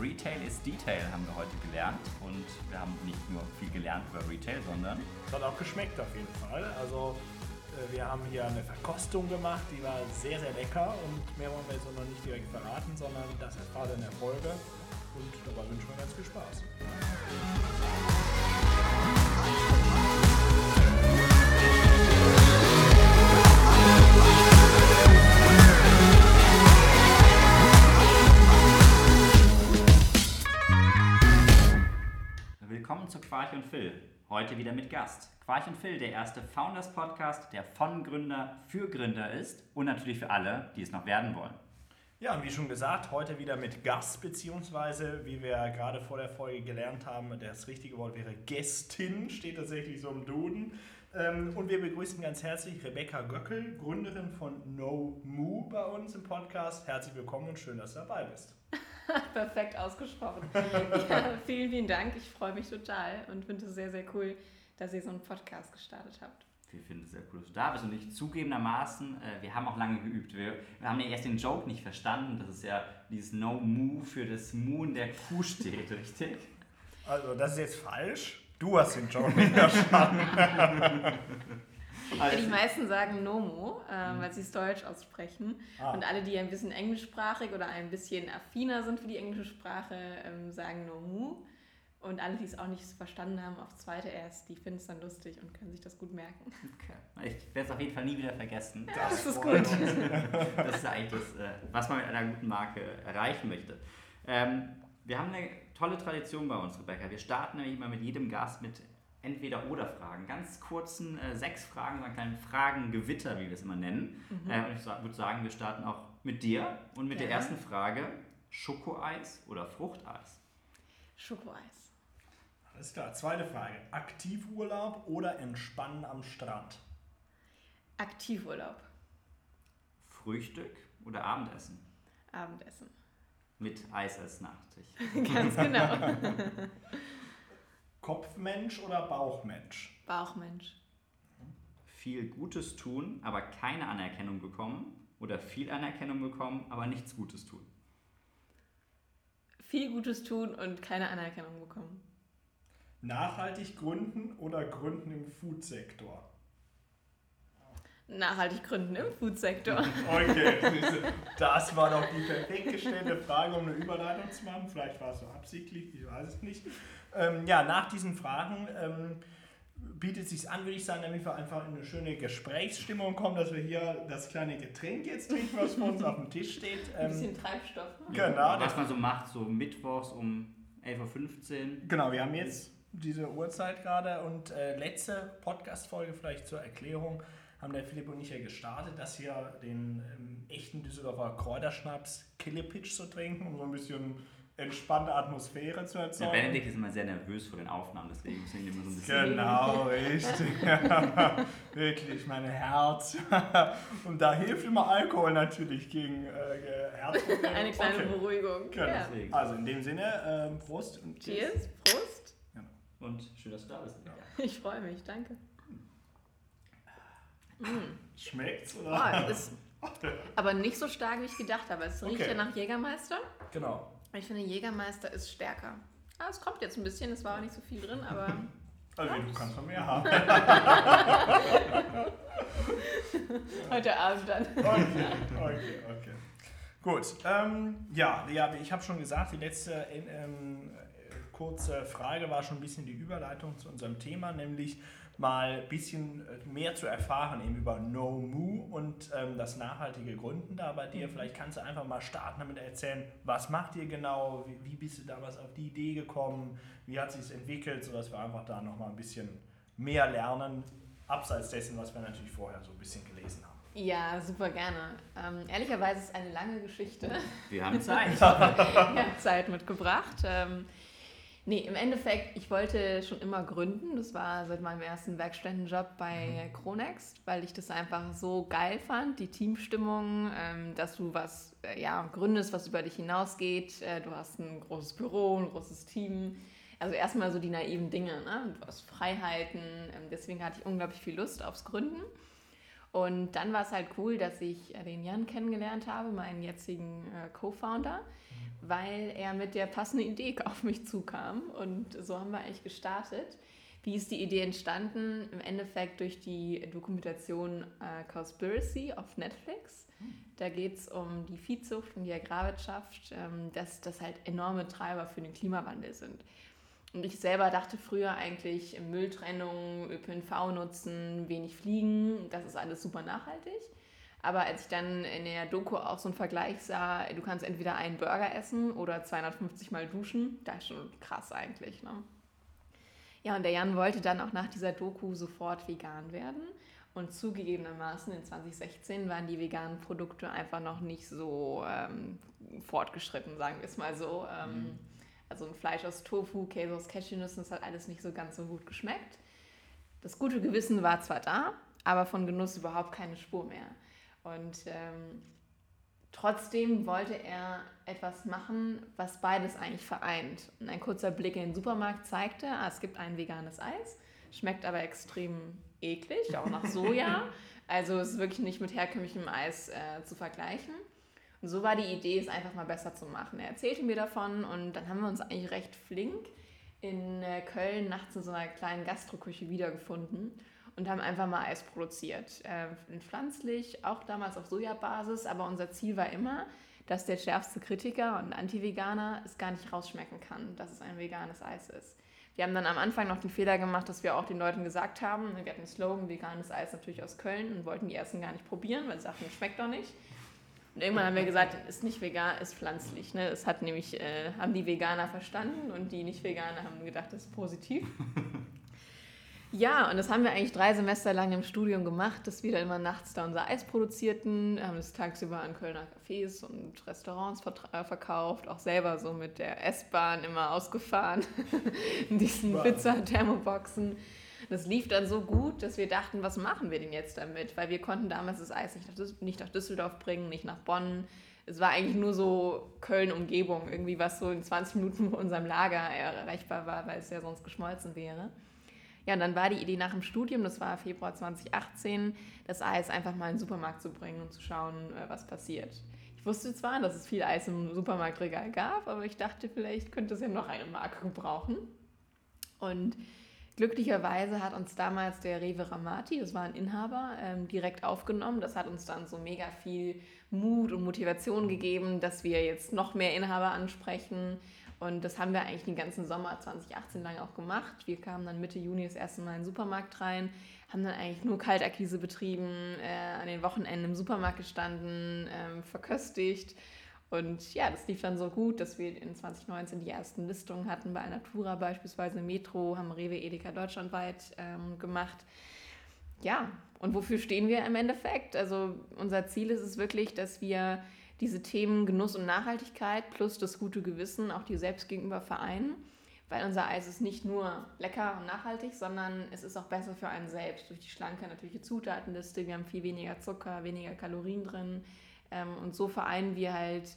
Retail is Detail haben wir heute gelernt. Und wir haben nicht nur viel gelernt über Retail, sondern. Es hat auch geschmeckt auf jeden Fall. Also, äh, wir haben hier eine Verkostung gemacht, die war sehr, sehr lecker. Und mehr wollen wir jetzt noch nicht direkt verraten, sondern das erfahrt in der Folge. Und dabei wünschen wir ganz viel Spaß. Quarch und Phil. Heute wieder mit Gast. Quarch und Phil, der erste Founders Podcast, der von Gründer für Gründer ist und natürlich für alle, die es noch werden wollen. Ja, und wie schon gesagt, heute wieder mit Gast, beziehungsweise, wie wir gerade vor der Folge gelernt haben, das richtige Wort wäre Gästin, steht tatsächlich so im Duden. Ähm, und wir begrüßen ganz herzlich Rebecca Göckel, Gründerin von No Moo bei uns im Podcast. Herzlich willkommen und schön, dass du dabei bist. Perfekt ausgesprochen. ja, vielen, vielen Dank. Ich freue mich total und finde es sehr, sehr cool, dass ihr so einen Podcast gestartet habt. Wir finden es sehr cool, dass du da bist und ich zugegebenermaßen, äh, wir haben auch lange geübt. Wir, wir, haben ja erst den Joke nicht verstanden, dass es ja dieses No Moo für das Moon der Kuh steht, richtig? Also, das ist jetzt falsch. Du hast den Joke nicht verstanden. Also, die meisten sagen Nomo, äh, weil sie es deutsch aussprechen. Ah. Und alle, die ein bisschen englischsprachig oder ein bisschen affiner sind für die englische Sprache, ähm, sagen Nomu. Und alle, die es auch nicht verstanden haben, aufs zweite erst, die finden es dann lustig und können sich das gut merken. Okay. Ich werde es auf jeden Fall nie wieder vergessen. Ja, das, das ist gut. das ist eigentlich das, äh, was man mit einer guten Marke erreichen möchte. Ähm, wir haben eine tolle Tradition bei uns, Rebecca. Wir starten nämlich immer mit jedem Gast mit Entweder-Oder-Fragen. Ganz kurzen äh, sechs Fragen, so einen kleinen Fragengewitter, wie wir es immer nennen. Mhm. Äh, und ich würde sagen, wir starten auch mit dir und mit ja. der ersten Frage: Schokoeis oder Fruchteis? Schokoeis. Alles klar. Zweite Frage. Aktivurlaub oder Entspannen am Strand? Aktivurlaub. Frühstück oder Abendessen? Abendessen. Mit Eis als Nachtisch. Ganz genau. Kopfmensch oder Bauchmensch? Bauchmensch. Viel Gutes tun, aber keine Anerkennung bekommen oder viel Anerkennung bekommen, aber nichts Gutes tun? Viel Gutes tun und keine Anerkennung bekommen. Nachhaltig gründen oder gründen im Foodsektor? Nachhaltig gründen im Foodsektor. Okay, das war doch die perfekt gestellte Frage, um eine Überleitung zu machen. Vielleicht war es so absichtlich, ich weiß es nicht. Ähm, ja, nach diesen Fragen ähm, bietet es sich an, würde ich sagen, damit wir einfach in eine schöne Gesprächsstimmung kommen, dass wir hier das kleine Getränk jetzt trinken, was vor uns auf dem Tisch steht. Ähm, Ein bisschen Treibstoff. Ne? Genau. Was man so macht, so mittwochs um 11.15 Uhr. Genau, wir haben jetzt diese Uhrzeit gerade. Und äh, letzte Podcast-Folge vielleicht zur Erklärung haben der Philipp und ich ja gestartet, dass wir den ähm, echten Düsseldorfer Kräuterschnaps Killepitch zu trinken, um so ein bisschen entspannte Atmosphäre zu erzeugen. Der Benedikt ist immer sehr nervös vor den Aufnahmen, deswegen müssen wir immer so ein bisschen. Genau, richtig. Wirklich, mein Herz. Und da hilft immer Alkohol natürlich gegen äh, Herzprobleme. Eine kleine okay. Beruhigung. Genau. Ja. Also in dem Sinne, äh, Prost und Cheers. Prost. Und schön, dass du da bist. Ja. Ich freue mich, danke. Mm. Schmeckt's oder? Oh, ist aber nicht so stark, wie ich gedacht habe. Es riecht okay. ja nach Jägermeister. Genau. Ich finde, Jägermeister ist stärker. Ah, es kommt jetzt ein bisschen, es war auch nicht so viel drin, aber. Also, du kannst noch mehr haben. Heute Abend dann. Okay, okay, okay. Gut. Ähm, ja, ja, ich habe schon gesagt, die letzte ähm, kurze Frage war schon ein bisschen die Überleitung zu unserem Thema, nämlich mal ein bisschen äh, mehr zu erfahren eben über No Moo und ähm, das nachhaltige Gründen da bei dir. Mhm. Vielleicht kannst du einfach mal starten damit erzählen, was macht ihr genau, wie, wie bist du damals auf die Idee gekommen, wie hat sich es entwickelt, sodass wir einfach da nochmal ein bisschen mehr lernen, abseits dessen, was wir natürlich vorher so ein bisschen gelesen haben. Ja, super gerne. Ähm, ehrlicherweise ist es eine lange Geschichte. Wir haben Zeit. ich habe Zeit mitgebracht. Ähm, Nee, im Endeffekt, ich wollte schon immer gründen. Das war seit meinem ersten Werkstättenjob bei mhm. Chronext, weil ich das einfach so geil fand, die Teamstimmung, ähm, dass du was äh, ja, gründest, was über dich hinausgeht. Äh, du hast ein großes Büro, ein großes Team. Also erstmal so die naiven Dinge, ne? du hast Freiheiten. Ähm, deswegen hatte ich unglaublich viel Lust aufs Gründen. Und dann war es halt cool, dass ich äh, den Jan kennengelernt habe, meinen jetzigen äh, Co-Founder, weil er mit der passenden Idee auf mich zukam. Und so haben wir eigentlich gestartet. Wie ist die Idee entstanden? Im Endeffekt durch die Dokumentation äh, Conspiracy auf Netflix. Da geht es um die Viehzucht und die Agrarwirtschaft, ähm, dass das halt enorme Treiber für den Klimawandel sind. Und ich selber dachte früher eigentlich Mülltrennung, ÖPNV nutzen, wenig fliegen, das ist alles super nachhaltig. Aber als ich dann in der Doku auch so einen Vergleich sah, du kannst entweder einen Burger essen oder 250 Mal duschen, das ist schon krass eigentlich. Ne? Ja, und der Jan wollte dann auch nach dieser Doku sofort vegan werden. Und zugegebenermaßen in 2016 waren die veganen Produkte einfach noch nicht so ähm, fortgeschritten, sagen wir es mal so. Ähm, mhm. Also ein Fleisch aus Tofu, Käse aus Cashewnüssen, das hat alles nicht so ganz so gut geschmeckt. Das gute Gewissen war zwar da, aber von Genuss überhaupt keine Spur mehr. Und ähm, trotzdem wollte er etwas machen, was beides eigentlich vereint. Und ein kurzer Blick in den Supermarkt zeigte, ah, es gibt ein veganes Eis, schmeckt aber extrem eklig, auch nach Soja. also es ist wirklich nicht mit herkömmlichem Eis äh, zu vergleichen. Und so war die Idee, es einfach mal besser zu machen. Er erzählte mir davon und dann haben wir uns eigentlich recht flink in äh, Köln nachts in so einer kleinen Gastroküche wiedergefunden und haben einfach mal Eis produziert. Äh, pflanzlich, auch damals auf Sojabasis, aber unser Ziel war immer, dass der schärfste Kritiker und Anti-Veganer es gar nicht rausschmecken kann, dass es ein veganes Eis ist. Wir haben dann am Anfang noch den Fehler gemacht, dass wir auch den Leuten gesagt haben, wir hatten den Slogan veganes Eis natürlich aus Köln und wollten die ersten gar nicht probieren, weil sie sagten, schmeckt doch nicht. Und irgendwann haben wir gesagt, ist nicht vegan, ist pflanzlich. Ne? Das hat nämlich, äh, haben die Veganer verstanden und die Nicht-Veganer haben gedacht, das ist positiv. Ja, und das haben wir eigentlich drei Semester lang im Studium gemacht, dass wir dann immer nachts da unser Eis produzierten, haben es tagsüber an Kölner Cafés und Restaurants äh, verkauft, auch selber so mit der S-Bahn immer ausgefahren, in diesen wow. Pizza-Thermoboxen. Das lief dann so gut, dass wir dachten, was machen wir denn jetzt damit? Weil wir konnten damals das Eis nicht nach, Düsseldorf bringen, nicht nach Bonn. Es war eigentlich nur so Köln-Umgebung, irgendwie was so in 20 Minuten von unserem Lager erreichbar war, weil es ja sonst geschmolzen wäre. Ja, und dann war die Idee nach dem Studium, das war Februar 2018, das Eis einfach mal in den Supermarkt zu bringen und zu schauen, äh, was passiert. Ich wusste zwar, dass es viel Eis im Supermarktregal gab, aber ich dachte, vielleicht könnte es ja noch eine Marke gebrauchen. Und glücklicherweise hat uns damals der Rewe Ramati, das war ein Inhaber, ähm, direkt aufgenommen. Das hat uns dann so mega viel Mut und Motivation gegeben, dass wir jetzt noch mehr Inhaber ansprechen und das haben wir eigentlich den ganzen Sommer 2018 lang auch gemacht. Wir kamen dann Mitte Juni das erste Mal in den Supermarkt rein, haben dann eigentlich nur Kaltakquise betrieben, äh, an den Wochenenden im Supermarkt gestanden, äh, verköstigt. Und ja, das lief dann so gut, dass wir in 2019 die ersten Listungen hatten bei Alnatura beispielsweise, Metro, haben Rewe Edeka deutschlandweit ähm, gemacht. Ja, und wofür stehen wir im Endeffekt? Also unser Ziel ist es wirklich, dass wir diese Themen Genuss und Nachhaltigkeit plus das gute Gewissen auch dir selbst gegenüber vereinen. Weil unser Eis ist nicht nur lecker und nachhaltig, sondern es ist auch besser für einen selbst. Durch die schlanke natürliche Zutatenliste, wir haben viel weniger Zucker, weniger Kalorien drin. Ähm, und so vereinen wir halt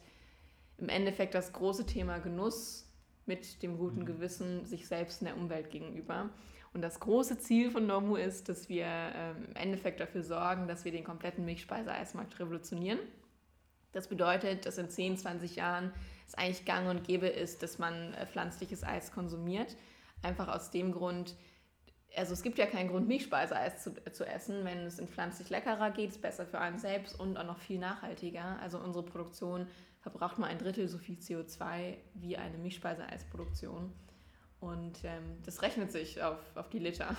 im Endeffekt das große Thema Genuss mit dem guten mhm. Gewissen sich selbst in der Umwelt gegenüber. Und das große Ziel von Nomu ist, dass wir ähm, im Endeffekt dafür sorgen, dass wir den kompletten Milchspeiseeismarkt revolutionieren. Das bedeutet, dass in 10, 20 Jahren es eigentlich gang und gäbe ist, dass man äh, pflanzliches Eis konsumiert. Einfach aus dem Grund, also es gibt ja keinen Grund, Milchspeiseeis zu, zu essen. Wenn es in pflanzlich leckerer geht, ist es besser für einen selbst und auch noch viel nachhaltiger. Also unsere Produktion verbraucht nur ein Drittel so viel CO2 wie eine Milchspeiseeisproduktion. Und ähm, das rechnet sich auf, auf die Liter.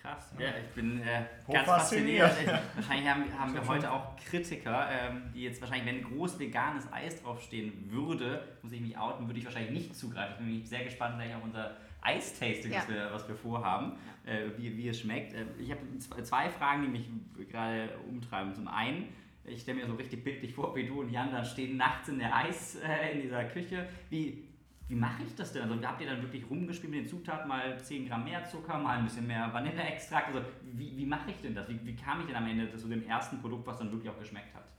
Krass. Ja, ich bin äh, ganz fasziniert. fasziniert. wahrscheinlich haben, haben wir heute auch Kritiker, ähm, die jetzt wahrscheinlich, wenn groß veganes Eis draufstehen würde, muss ich mich outen, würde ich wahrscheinlich nicht zugreifen. Ich bin nämlich sehr gespannt gleich auf unser Eistasting, ja. was, wir, was wir vorhaben, äh, wie, wie es schmeckt. Äh, ich habe zwei Fragen, die mich gerade umtreiben. Zum einen, ich stelle mir so richtig bildlich vor, wie du und Jan da stehen nachts in der Eis, äh, in dieser Küche. Wie, wie mache ich das denn? Also habt ihr dann wirklich rumgespielt mit den Zutaten, mal 10 Gramm mehr Zucker, mal ein bisschen mehr Vanilleextrakt? Also wie, wie mache ich denn das? Wie, wie kam ich denn am Ende zu dem ersten Produkt, was dann wirklich auch geschmeckt hat?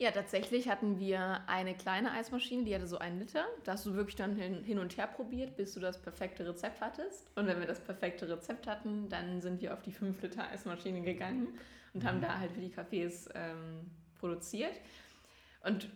Ja, tatsächlich hatten wir eine kleine Eismaschine, die hatte so einen Liter. Da hast du wirklich dann hin, hin und her probiert, bis du das perfekte Rezept hattest. Und wenn wir das perfekte Rezept hatten, dann sind wir auf die 5 Liter Eismaschine gegangen und mhm. haben da halt für die Cafés ähm, produziert. Und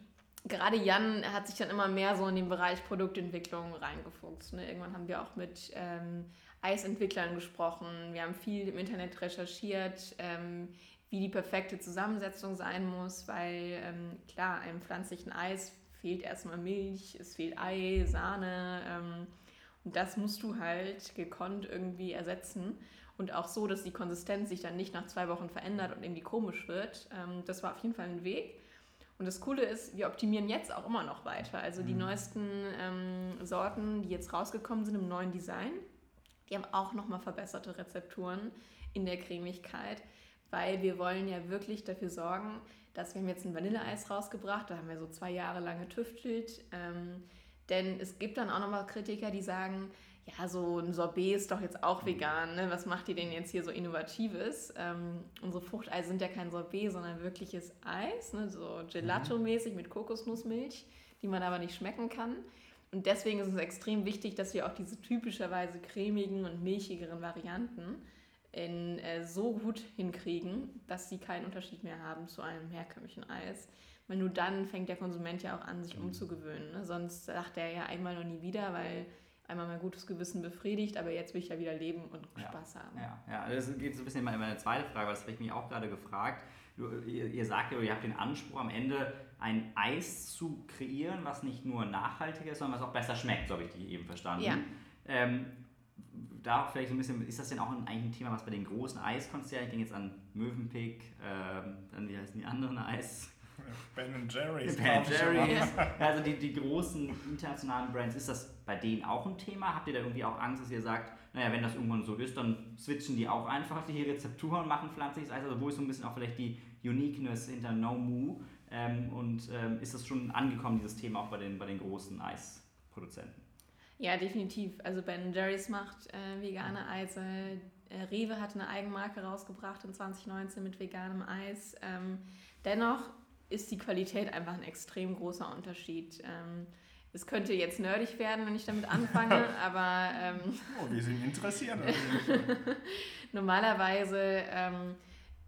gerade Jan hat sich dann immer mehr so in den Bereich Produktentwicklung reingefuchst. Ne? Irgendwann haben wir auch mit ähm, Eisentwicklern gesprochen. Wir haben viel im Internet recherchiert, ähm, wie die perfekte Zusammensetzung sein muss, weil ähm, klar, einem pflanzlichen Eis fehlt erstmal Milch, es fehlt Ei, Sahne. Ähm, und das musst du halt gekonnt irgendwie ersetzen. Und auch so, dass die Konsistenz sich dann nicht nach zwei Wochen verändert und irgendwie komisch wird. Ähm, das war auf jeden Fall ein Weg. Und das Coole ist, wir optimieren jetzt auch immer noch weiter. Also die mhm. neuesten ähm, Sorten, die jetzt rausgekommen sind im neuen Design, die haben auch nochmal verbesserte Rezepturen in der Cremigkeit, weil wir wollen ja wirklich dafür sorgen, dass wir haben jetzt ein Vanilleeis rausgebracht, da haben wir so zwei Jahre lang getüftelt. Ähm, denn es gibt dann auch nochmal Kritiker, die sagen, ja, so ein Sorbet ist doch jetzt auch vegan. Ne? Was macht ihr denn jetzt hier so Innovatives? Ähm, unsere Fruchteis sind ja kein Sorbet, sondern wirkliches Eis, ne? so Gelato-mäßig mit Kokosnussmilch, die man aber nicht schmecken kann. Und deswegen ist es extrem wichtig, dass wir auch diese typischerweise cremigen und milchigeren Varianten in, äh, so gut hinkriegen, dass sie keinen Unterschied mehr haben zu einem herkömmlichen Eis. Weil nur dann fängt der Konsument ja auch an, sich mhm. umzugewöhnen. Ne? Sonst sagt er ja einmal und nie wieder, weil einmal mein gutes Gewissen befriedigt, aber jetzt will ich ja wieder leben und ja. Spaß haben. Ja, ja, das geht so ein bisschen in meine zweite Frage, das habe ich mich auch gerade gefragt. Du, ihr, ihr, sagt ja, ihr habt den Anspruch, am Ende ein Eis zu kreieren, was nicht nur nachhaltiger ist, sondern was auch besser schmeckt, so habe ich dich eben verstanden. Ja. Ähm, da vielleicht so ein bisschen, ist das denn auch ein, eigentlich ein Thema, was bei den großen Eiskonzernen, ich denke jetzt an Mövenpick, ähm, dann wie heißen die anderen Eis? Ben Jerry's. Ben Jerry's. Also die, die großen internationalen Brands, ist das bei denen auch ein Thema? Habt ihr da irgendwie auch Angst, dass ihr sagt, naja, wenn das irgendwann so ist, dann switchen die auch einfach die Rezepturen und machen pflanzliches Eis? Also wo ist so ein bisschen auch vielleicht die Uniqueness hinter No Moo? Ähm, und ähm, ist das schon angekommen, dieses Thema auch bei den, bei den großen Eisproduzenten? Ja, definitiv. Also Ben Jerry's macht äh, vegane Eise. Äh, Rewe hat eine Eigenmarke rausgebracht in 2019 mit veganem Eis. Ähm, dennoch ist die Qualität einfach ein extrem großer Unterschied. Ähm, es könnte jetzt nerdig werden, wenn ich damit anfange, aber. Ähm, oh, wir sind interessiert. Normalerweise, ähm,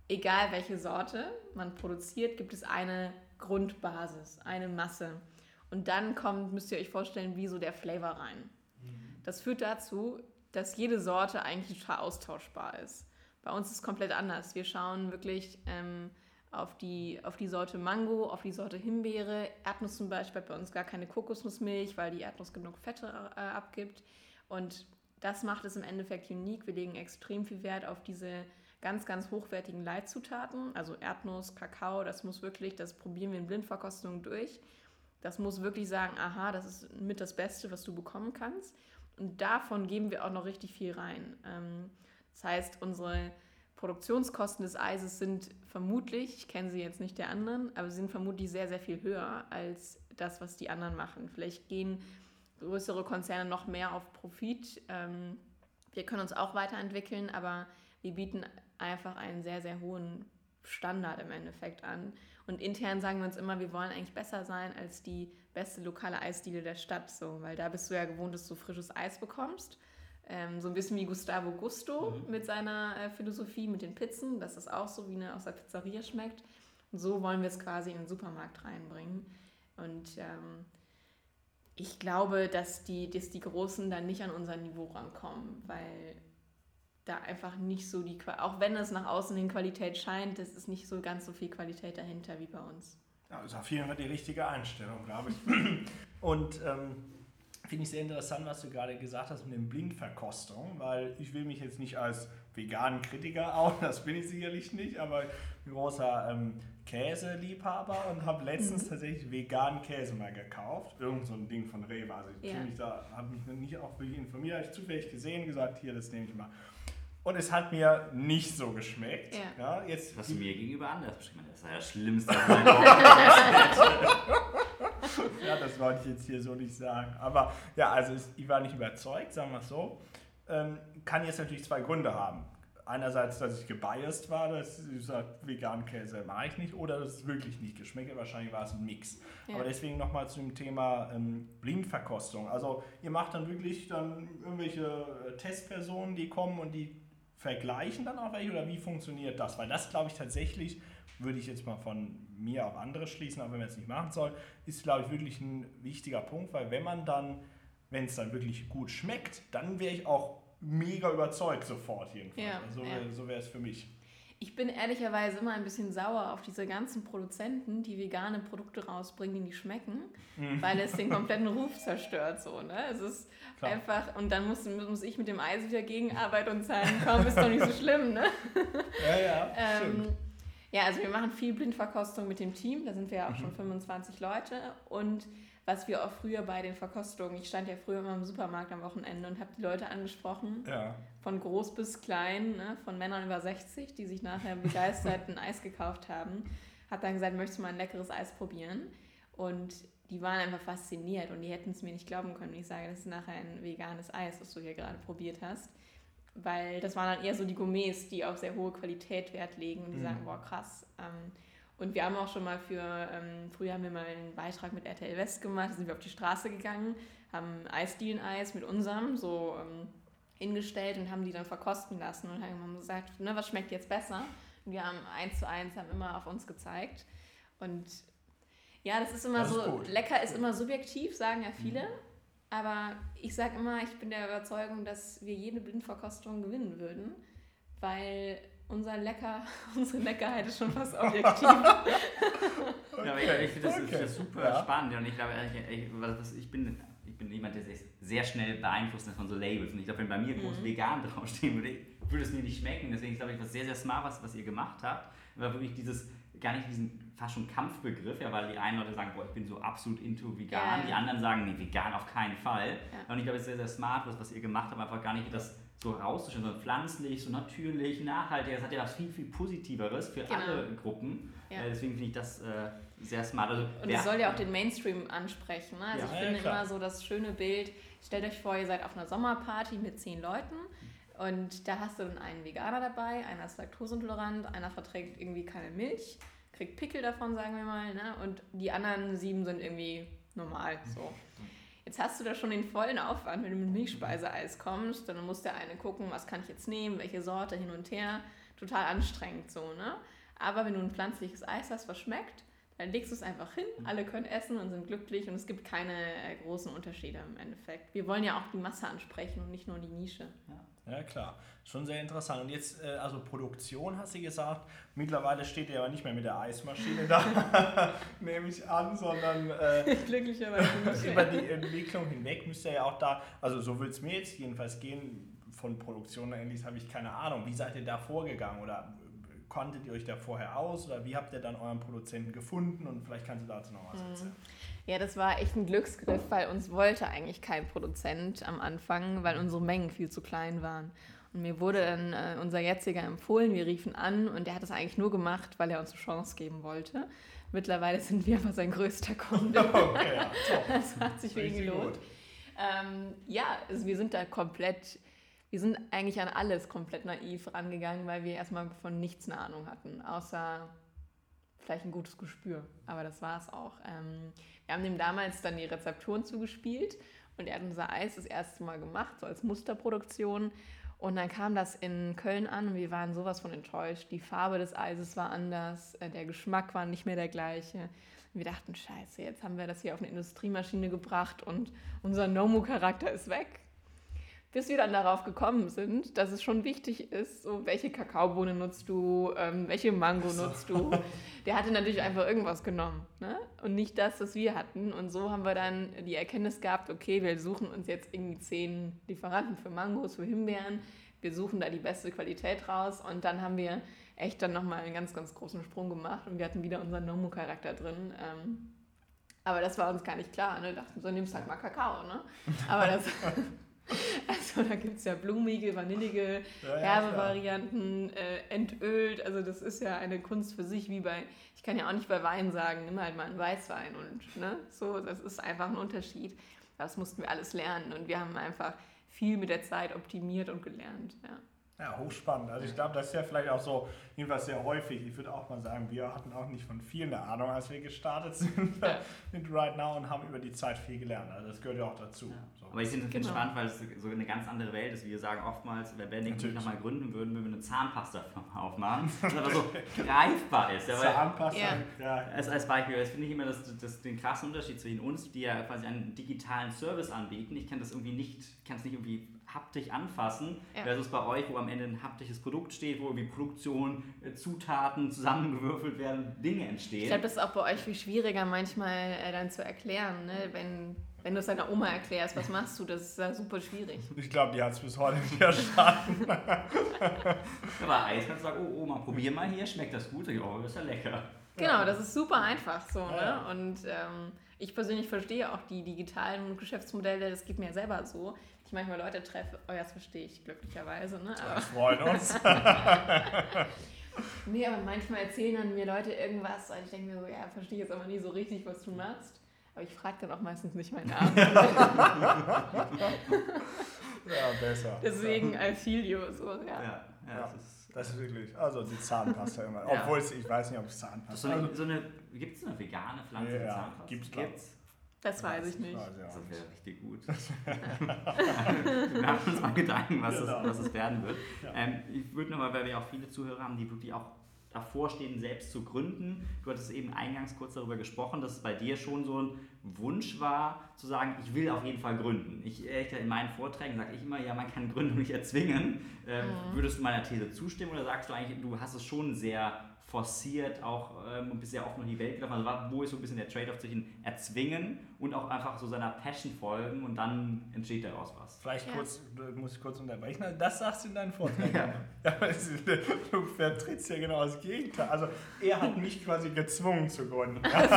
egal welche Sorte man produziert, gibt es eine Grundbasis, eine Masse. Und dann kommt, müsst ihr euch vorstellen, wie so der Flavor rein. Mhm. Das führt dazu, dass jede Sorte eigentlich total austauschbar ist. Bei uns ist es komplett anders. Wir schauen wirklich ähm, auf, die, auf die Sorte Mango, auf die Sorte Himbeere. Erdnuss zum Beispiel hat bei uns gar keine Kokosnussmilch, weil die Erdnuss genug Fette äh, abgibt. Und das macht es im Endeffekt unique. Wir legen extrem viel Wert auf diese ganz, ganz hochwertigen Leitzutaten. Also Erdnuss, Kakao, das muss wirklich, das probieren wir in Blindverkostung durch. Das muss wirklich sagen, aha, das ist mit das Beste, was du bekommen kannst. Und davon geben wir auch noch richtig viel rein. Ähm, das heißt, unsere Produktionskosten des Eises sind vermutlich, ich kenne sie jetzt nicht der anderen, aber sie sind vermutlich sehr, sehr viel höher als das, was die anderen machen. Vielleicht gehen größere Konzerne noch mehr auf Profit. Ähm, wir können uns auch weiterentwickeln, aber wir bieten einfach einen sehr, sehr hohen Standard im Endeffekt an. Und intern sagen wir uns immer, wir wollen eigentlich besser sein als die beste lokale Eisdiele der Stadt, so, weil da bist du ja gewohnt, dass du frisches Eis bekommst. Ähm, so ein bisschen wie Gustavo Gusto mhm. mit seiner äh, Philosophie, mit den Pizzen, dass das auch so wie eine aus der Pizzeria schmeckt. Und so wollen wir es quasi in den Supermarkt reinbringen. Und ähm, ich glaube, dass die, dass die Großen dann nicht an unser Niveau rankommen, weil da einfach nicht so die, auch wenn es nach außen in Qualität scheint, es ist nicht so ganz so viel Qualität dahinter wie bei uns. Ja, das ist auf jeden Fall die richtige Einstellung, glaube ich. Und ähm, finde ich sehr interessant, was du gerade gesagt hast mit dem Blindverkostung, weil ich will mich jetzt nicht als veganen Kritiker auch, das bin ich sicherlich nicht, aber ein großer ähm, Käseliebhaber und habe letztens mhm. tatsächlich veganen Käse mal gekauft. Irgend so ein Ding von Rewe. Also ich ja. mich da, habe mich nicht auch wirklich informiert, habe ich zufällig gesehen, gesagt, hier, das nehme ich mal. Und es hat mir nicht so geschmeckt. Ja. Ja, jetzt Was mir gegenüber anders beschrieben Das ist ja das Schlimmste. ja, das wollte ich jetzt hier so nicht sagen. Aber ja, also ich war nicht überzeugt, sagen wir es so. Ähm, kann jetzt natürlich zwei Gründe haben. Einerseits, dass ich gebiased war, dass ich sage, veganen Käse mache ich nicht, oder dass es wirklich nicht geschmeckt hat. Wahrscheinlich war es ein Mix. Ja. Aber deswegen nochmal zu dem Thema ähm, Blindverkostung. Also ihr macht dann wirklich dann irgendwelche Testpersonen, die kommen und die vergleichen dann auch welche oder wie funktioniert das? Weil das glaube ich tatsächlich, würde ich jetzt mal von mir auf andere schließen, auch wenn man es nicht machen soll, ist glaube ich wirklich ein wichtiger Punkt, weil wenn man dann, wenn es dann wirklich gut schmeckt, dann wäre ich auch mega überzeugt sofort jedenfalls. Ja, also, ja. So wäre es für mich. Ich bin ehrlicherweise immer ein bisschen sauer auf diese ganzen Produzenten, die vegane Produkte rausbringen, die nicht schmecken, Mhm. weil es den kompletten Ruf zerstört. So, ne? Es ist Klar. einfach, und dann muss, muss ich mit dem Eis wieder gegenarbeiten und sagen, komm, ist doch nicht so schlimm. Ne? Ja, ja, Ähm, ja, also wir machen viel Blindverkostung mit dem Team, da sind wir ja auch Mhm. schon 25 Leute. Und was wir auch früher bei den Verkostungen, ich stand ja früher immer im Supermarkt am Wochenende und habe die Leute angesprochen, Ja. Von groß bis klein, ne, von Männern über 60, die sich nachher begeistert ein Eis gekauft haben, hat dann gesagt, möchtest du mal ein leckeres Eis probieren? Und die waren einfach fasziniert und die hätten es mir nicht glauben können, wenn ich sage, das ist nachher ein veganes Eis, das du hier gerade probiert hast. Weil das waren dann eher so die Gourmets, die auf sehr hohe Qualität Wert legen und die Mhm. sagen, boah, krass. Ähm, und wir haben auch schon mal für, ähm, früher haben wir mal einen Beitrag mit RTL West gemacht, da sind wir auf die Straße gegangen, haben Eisdielen-Eis mit unserem so ähm, hingestellt und haben die dann verkosten lassen und haben gesagt, ne, was schmeckt jetzt besser? Und wir haben eins zu eins, haben immer auf uns gezeigt. Und ja, das ist immer Das ist so, gut. lecker ist immer subjektiv, sagen ja viele. Aber ich sage immer, ich bin der Überzeugung, dass wir jede Blindverkostung gewinnen würden, weil unser Lecker, unsere Leckerheit ist schon fast objektiv. Ja, aber ich, ich finde das, Okay. das super Ja. spannend und ich glaube, ich, ich, was- ich, bin, bin jemand, der sich sehr schnell beeinflusst ist von so Labels und ich glaube, wenn bei mir groß Mhm. vegan draufstehen würde, würde es mir nicht schmecken. Deswegen glaube ich, was sehr, sehr smart, was, was ihr gemacht habt, war wirklich dieses, gar nicht diesen fast schon Kampfbegriff, ja, weil die einen Leute sagen, boah, ich bin so absolut into vegan, Ja. die anderen sagen, nee, vegan auf keinen Fall. Ja. Und ich glaube, es ist sehr, sehr smart, was, was ihr gemacht habt, einfach gar nicht das so rauszustellen, sondern pflanzlich, so natürlich, nachhaltig. Das hat ja was viel, viel Positiveres für Genau. alle Gruppen. Ja. Äh, deswegen finde ich das äh, sehr smart. Also, Und es soll ja auch den Mainstream ansprechen. Ne? Also Ja, ich ja, finde klar. immer so das schöne Bild, stellt euch vor, ihr seid auf einer Sommerparty mit zehn Leuten und da hast du dann einen Veganer dabei, einer ist laktoseintolerant, einer verträgt irgendwie keine Milch, kriegt Pickel davon, sagen wir mal, ne? und die anderen sieben sind irgendwie normal. So. Jetzt hast du da schon den vollen Aufwand, wenn du mit Milchspeiseeis kommst, dann muss der eine gucken, was kann ich jetzt nehmen, welche Sorte hin und her. Total anstrengend so, ne? Aber wenn du ein pflanzliches Eis hast, was schmeckt, dann legst du es einfach hin, alle können essen und sind glücklich und es gibt keine äh, großen Unterschiede im Endeffekt. Wir wollen ja auch die Masse ansprechen und nicht nur die Nische. Ja, klar. Schon sehr interessant. Und jetzt, äh, also Produktion hast du gesagt. Mittlerweile steht ihr aber nicht mehr mit der Eismaschine da, nehme ich an, sondern äh, Glücklicherweise über die Entwicklung hinweg müsst ihr ja auch da, also so würde es mir jetzt jedenfalls gehen, von Produktion ähnliches habe ich keine Ahnung. Wie seid ihr da vorgegangen oder konntet ihr euch da vorher aus oder wie habt ihr dann euren Produzenten gefunden und vielleicht kannst du dazu noch was erzählen. Ja, das war echt ein Glücksgriff, weil uns wollte eigentlich kein Produzent am Anfang, weil unsere Mengen viel zu klein waren. Und mir wurde dann äh, unser jetziger empfohlen, wir riefen an und der hat das eigentlich nur gemacht, weil er uns eine Chance geben wollte. Mittlerweile sind wir aber sein größter Kunde. Okay, ja. Das hat sich für ihn Richtig gelohnt. Ähm, ja, also wir sind da komplett, wir sind eigentlich an alles komplett naiv rangegangen, weil wir erstmal von nichts eine Ahnung hatten, außer vielleicht ein gutes Gespür. Aber das war es auch. Ähm, wir haben dem damals dann die Rezepturen zugespielt und er hat unser Eis das erste Mal gemacht, so als Musterproduktion. Und dann kam das in Köln an und wir waren sowas von enttäuscht. Die Farbe des Eises war anders, äh, der Geschmack war nicht mehr der gleiche. Und wir dachten, scheiße, jetzt haben wir das hier auf eine Industriemaschine gebracht und unser Nomu-Charakter ist weg. Bis wir dann darauf gekommen sind, dass es schon wichtig ist, so welche Kakaobohne nutzt du, ähm, welche Mango so. nutzt du. Der hatte natürlich einfach irgendwas genommen ne? und nicht das, was wir hatten. Und so haben wir dann die Erkenntnis gehabt, okay, wir suchen uns jetzt irgendwie zehn Lieferanten für Mangos, für Himbeeren. Wir suchen da die beste Qualität raus und dann haben wir echt dann nochmal einen ganz, ganz großen Sprung gemacht und wir hatten wieder unseren Nomu-Charakter drin. Ähm, aber das war uns gar nicht klar. Ne? Wir dachten, so nimmst halt mal Kakao. Ne? Aber das, also da gibt es ja blumige, vanillige, Ja, ja, herbe klar. Varianten, äh, entölt. Also das ist ja eine Kunst für sich, wie bei, ich kann ja auch nicht bei Wein sagen, nimm halt mal einen Weißwein und ne, so, das ist einfach ein Unterschied. Das mussten wir alles lernen und wir haben einfach viel mit der Zeit optimiert und gelernt. Ja. Ja, hochspannend. Also ich glaube, das ist ja vielleicht auch so jedenfalls sehr häufig. Ich würde auch mal sagen, wir hatten auch nicht von viel eine Ahnung, als wir gestartet sind ja. mit Right Now und haben über die Zeit viel gelernt. Also das gehört ja auch dazu. Ja. So. Aber ich finde es genau. spannend, weil es so eine ganz andere Welt ist. Wir sagen oftmals, wenn Benedikt nicht nochmal gründen würden, würden wir eine Zahnpasta-Firma aufmachen, das aber so greifbar ist. Ja, Zahnpasta, ja. ja. Als, als Beispiel, das finde ich immer das, das, den krassen Unterschied zwischen uns, die ja quasi einen digitalen Service anbieten. Ich kann das irgendwie nicht, kann es nicht irgendwie haptisch anfassen, ja. versus bei euch, wo am Ende ein haptisches Produkt steht, wo irgendwie Produktion, äh, Zutaten zusammengewürfelt werden, Dinge entstehen. Ich glaube, das ist auch bei euch viel schwieriger manchmal äh, dann zu erklären, ne? wenn wenn du es deiner Oma erklärst, was machst du, das ist ja super schwierig. Ich glaube, die hat es bis heute nicht verstanden. Aber Eis kannst du sagen, oh Oma, probier mal hier, schmeckt das gut? Ich, oh, das ist ja lecker. Genau, das ist super einfach so. Ne? Und ähm, ich persönlich verstehe auch die digitalen Geschäftsmodelle, das geht mir selber so ich manchmal Leute treffe, oh ja, das verstehe ich glücklicherweise. Ne? Aber, das freut uns. nee, aber manchmal erzählen dann mir Leute irgendwas und ich denke mir so, ja, verstehe jetzt aber nie so richtig, was du machst. Aber ich frage dann auch meistens nicht meinen Namen. ja, besser. Deswegen I feel you. So, ja. ja, ja, Das, ist, das ist wirklich, also die Zahnpasta immer. Obwohl es, ich weiß nicht, ob es Zahnpasta ist. So eine, so gibt es eine vegane Pflanze ja, Zahnpasta? Gibt's, gibt's. Das weiß ich nicht. Das wäre richtig gut. wir machen uns mal Gedanken, was, genau. es, was es werden wird. Ja. Ähm, ich würde nochmal, weil wir auch viele Zuhörer haben, die wirklich auch davor stehen, selbst zu gründen. Du hattest eben eingangs kurz darüber gesprochen, dass es bei dir schon so ein Wunsch war, zu sagen, ich will auf jeden Fall gründen. Ich, in meinen Vorträgen sage ich immer, ja, man kann Gründung nicht erzwingen. Ähm, mhm. Würdest du meiner These zustimmen oder sagst du eigentlich, du hast es schon sehr forciert auch ähm, und bisher oft noch in die Welt gelaufen. Also war, wo ist so ein bisschen der Trade-off zwischen erzwingen und auch einfach so seiner Passion folgen und dann entsteht daraus was. Vielleicht ja. kurz, muss ich kurz unterbrechen. Das sagst du in deinen Vorträgen. Ja. du vertrittst ja genau das Gegenteil. Also er hat mich quasi gezwungen zu gründen. ja, ich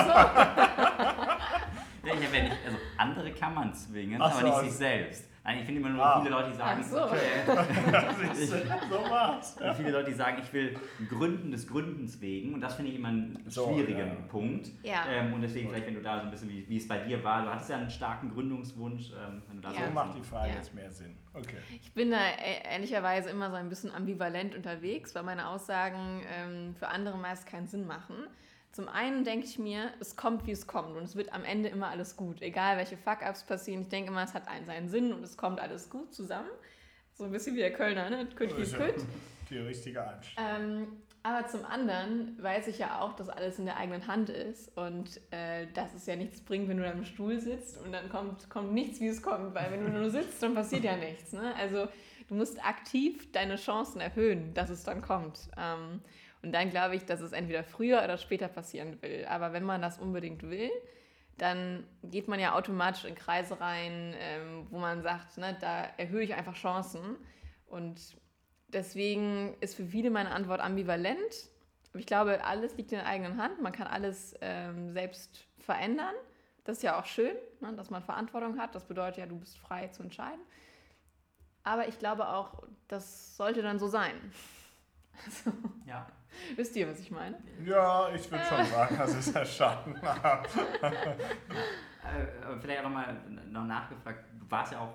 habe ja nicht, also andere kann man zwingen, Ach aber so, nicht sich selbst. Nein, ich finde immer nur ah. viele Leute, die sagen, so. okay. Viele Leute, die sagen, ich will gründen des Gründens wegen und das finde ich immer einen so, schwierigen ja. Punkt. Ja. Ähm, und deswegen vielleicht, wenn du da so ein bisschen, wie, wie es bei dir war, du hattest ja einen starken Gründungswunsch. Ähm, wenn du da ja. so macht die Frage jetzt mehr Sinn. Okay. Ich bin da äh, ehrlicherweise immer so ein bisschen ambivalent unterwegs, weil meine Aussagen ähm, für andere meist keinen Sinn machen. Zum einen denke ich mir, es kommt, wie es kommt und es wird am Ende immer alles gut. Egal, welche Fuck-Ups passieren, ich denke immer, es hat einen seinen Sinn und es kommt alles gut zusammen. So ein bisschen wie der Kölner, ne? Kütt, kütt, kütt. Die richtige Einstellung. Ähm, aber zum anderen weiß ich ja auch, dass alles in der eigenen Hand ist und äh, dass es ja nichts bringt, wenn du da im Stuhl sitzt und dann kommt, kommt nichts, wie es kommt, weil wenn du nur sitzt, dann passiert ja nichts. Ne? Also du musst aktiv deine Chancen erhöhen, dass es dann kommt. Ähm, und dann glaube ich, dass es entweder früher oder später passieren will. Aber wenn man das unbedingt will, dann geht man ja automatisch in Kreise rein, ähm, wo man sagt, ne, da erhöhe ich einfach Chancen. Und deswegen ist für viele meine Antwort ambivalent. ich glaube, alles liegt in der eigenen Hand. Man kann alles ähm, selbst verändern. Das ist ja auch schön, ne, dass man Verantwortung hat. Das bedeutet ja, du bist frei zu entscheiden. Aber ich glaube auch, das sollte dann so sein. Also, ja. Wisst ihr, was ich meine? Ja, ich würde schon sagen, das ist ja Schatten. Vielleicht auch nochmal noch nachgefragt, du warst ja auch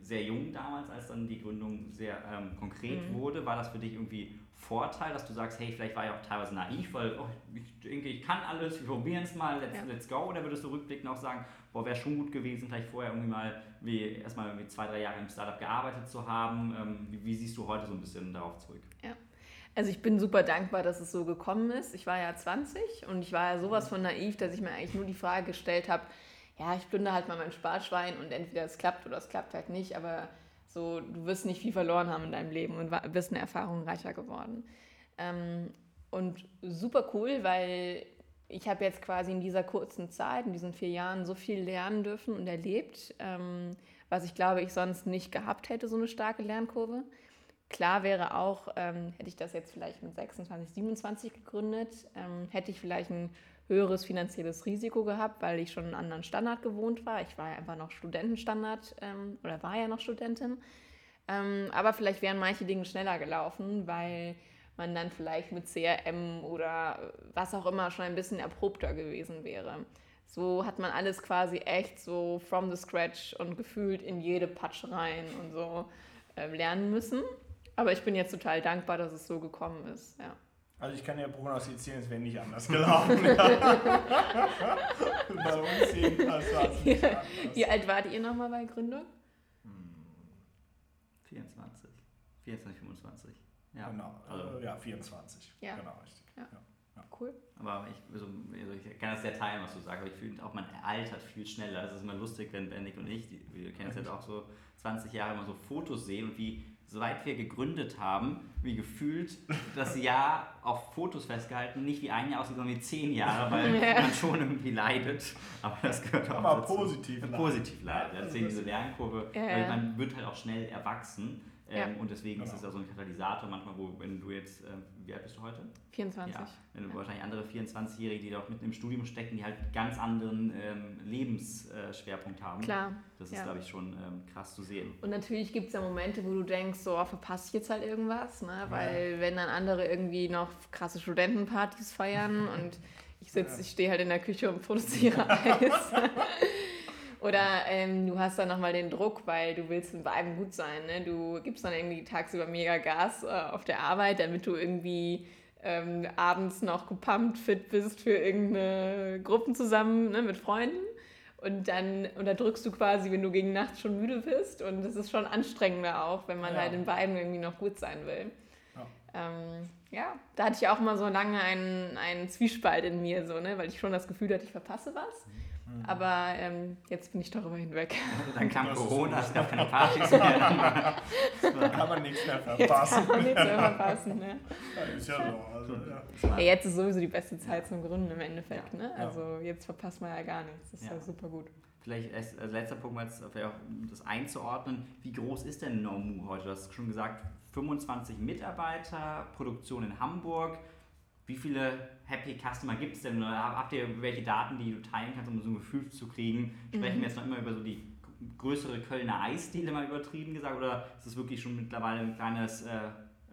sehr jung damals, als dann die Gründung sehr ähm, konkret mhm. wurde. War das für dich irgendwie Vorteil, dass du sagst, hey, vielleicht war ich auch teilweise naiv, weil oh, ich denke, ich kann alles, wir probieren es mal, let's, ja. let's go? Oder würdest du rückblickend auch sagen, boah, wäre schon gut gewesen, vielleicht vorher irgendwie mal wie erstmal irgendwie zwei, drei Jahre im Startup gearbeitet zu haben? Ähm, wie, wie siehst du heute so ein bisschen darauf zurück? Ja. Also ich bin super dankbar, dass es so gekommen ist. Ich war ja 20 und ich war ja sowas von naiv, dass ich mir eigentlich nur die Frage gestellt habe, ja, ich plündere halt mal mein Sparschwein und entweder es klappt oder es klappt halt nicht, aber so, du wirst nicht viel verloren haben in deinem Leben und bist eine Erfahrung reicher geworden. Ähm, und super cool, weil ich habe jetzt quasi in dieser kurzen Zeit, in diesen vier Jahren, so viel lernen dürfen und erlebt, ähm, was ich glaube, ich sonst nicht gehabt hätte, so eine starke Lernkurve. Klar wäre auch, ähm, hätte ich das jetzt vielleicht mit 26, 27 gegründet, ähm, hätte ich vielleicht ein höheres finanzielles Risiko gehabt, weil ich schon einen anderen Standard gewohnt war. Ich war ja einfach noch Studentenstandard ähm, oder war ja noch Studentin. Ähm, aber vielleicht wären manche Dinge schneller gelaufen, weil man dann vielleicht mit CRM oder was auch immer schon ein bisschen erprobter gewesen wäre. So hat man alles quasi echt so from the scratch und gefühlt in jede Patsch rein und so äh, lernen müssen. Aber ich bin jetzt total dankbar, dass es so gekommen ist. Ja. Also ich kann ja prognostizieren, es wäre nicht anders gelaufen. Bei uns jedenfalls war es nicht anders. Wie alt wart ihr nochmal bei Gründung? 24. 24, 25. Ja. Genau, Also, äh, ja, 24. Ja. Genau, richtig. Ja. Ja. Cool. aber ich, also, also ich kann das sehr teilen, was du sagst, aber ich finde auch, man altert viel schneller. Es ist immer lustig, wenn Bendik und ich, die, wir kennen es jetzt auch so 20 Jahre, immer so Fotos sehen und wie, seit wir gegründet haben, wie gefühlt das Jahr auf Fotos festgehalten, nicht wie ein Jahr aussieht, sondern wie zehn Jahre, weil Ja. man schon irgendwie leidet. Aber das gehört auch Aber dazu. positiv leidet. Positiv leidet. Deswegen ist- diese Lernkurve, Ja, weil man wird halt auch schnell erwachsen. Ähm, Ja. Und deswegen ist Genau. es ja so ein Katalysator manchmal, wo, wenn du jetzt, ähm, wie alt bist du heute? 24. Ja, wenn du wahrscheinlich andere 24-Jährige, die doch mitten im Studium stecken, die halt einen ganz anderen ähm, Lebensschwerpunkt haben. Klar. Das ist, ja. glaube ich, schon ähm, krass zu sehen. Und natürlich gibt es ja Momente, wo du denkst, so, oh, verpasse ich jetzt halt irgendwas, ne? Weil wenn dann andere irgendwie noch krasse Studentenpartys feiern und ich sitze, Ja. ich stehe halt in der Küche und produziere Eis. Oder ähm, du hast dann nochmal den Druck, weil du willst in beiden gut sein. Ne? Du gibst dann irgendwie tagsüber mega Gas äh, auf der Arbeit, damit du irgendwie ähm, abends noch gepumpt fit bist für irgendeine Gruppen zusammen ne, mit Freunden. Und dann unterdrückst du quasi, wenn du gegen Nacht schon müde bist. Und das ist schon anstrengender auch, wenn man Ja. halt in beiden irgendwie noch gut sein will. Ja. Ähm, ja, da hatte ich auch mal so lange einen, einen Zwiespalt in mir, so, ne? weil ich schon das Gefühl hatte, ich verpasse was. Mhm. Aber ähm, jetzt bin ich darüber hinweg. Dann kam Das Corona, es gab keine Partys mehr. Da kann man nichts mehr Jetzt verpassen. kann man nichts mehr verpassen. Ne? Ja, ist ja so. Also, ja. Ja, jetzt ist sowieso die beste Zeit zum Gründen im Endeffekt. Ja. Ne? Also jetzt verpasst man ja gar nichts. Das ist ja, Ja. super gut. Vielleicht als als letzter Punkt, mal jetzt vielleicht auch, um das einzuordnen. Wie groß ist denn Nomu heute? Du hast schon gesagt, 25 Mitarbeiter, Produktion in Hamburg. Wie viele Happy Customer gibt es denn? Oder habt ihr welche Daten, die du teilen kannst, um so ein Gefühl zu kriegen? Sprechen Mhm. wir jetzt noch immer über so die größere Kölner Eisdiele, mal übertrieben gesagt? Oder ist es wirklich schon mittlerweile ein kleines äh,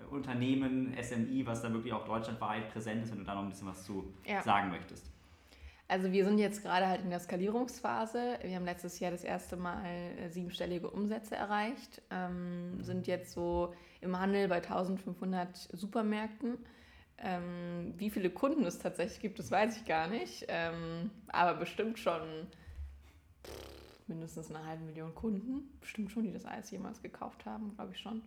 Unternehmen, SMI, was da wirklich auch deutschlandweit präsent ist, wenn du da noch ein bisschen was zu Ja. sagen möchtest? Also wir sind jetzt gerade halt in der Skalierungsphase. Wir haben letztes Jahr das erste Mal äh, siebenstellige Umsätze erreicht, ähm, sind jetzt so im Handel bei 1500 Supermärkten. Ähm, wie viele Kunden es tatsächlich gibt, das weiß ich gar nicht, ähm, aber bestimmt schon mindestens eine halbe Million Kunden, bestimmt schon, die das Eis jemals gekauft haben, glaube ich schon.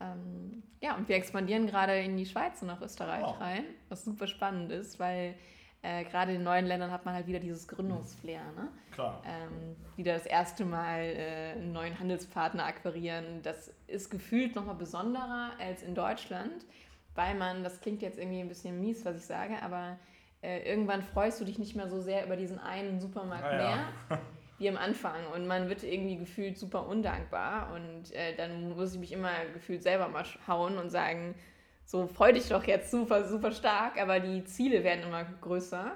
Ähm, ja, und wir expandieren gerade in die Schweiz und nach Österreich Wow. rein, was super spannend ist, weil äh, gerade in neuen Ländern hat man halt wieder dieses Gründungsflair, ne? Klar. ähm, wieder das erste Mal äh, einen neuen Handelspartner akquirieren. Das ist gefühlt nochmal besonderer als in Deutschland, weil man, das klingt jetzt irgendwie ein bisschen mies, was ich sage, aber äh, irgendwann freust du dich nicht mehr so sehr über diesen einen Supermarkt Ah, ja. mehr wie am Anfang und man wird irgendwie gefühlt super undankbar und äh, dann muss ich mich immer gefühlt selber mal hauen und sagen, so freu dich doch jetzt super, super stark, aber die Ziele werden immer größer.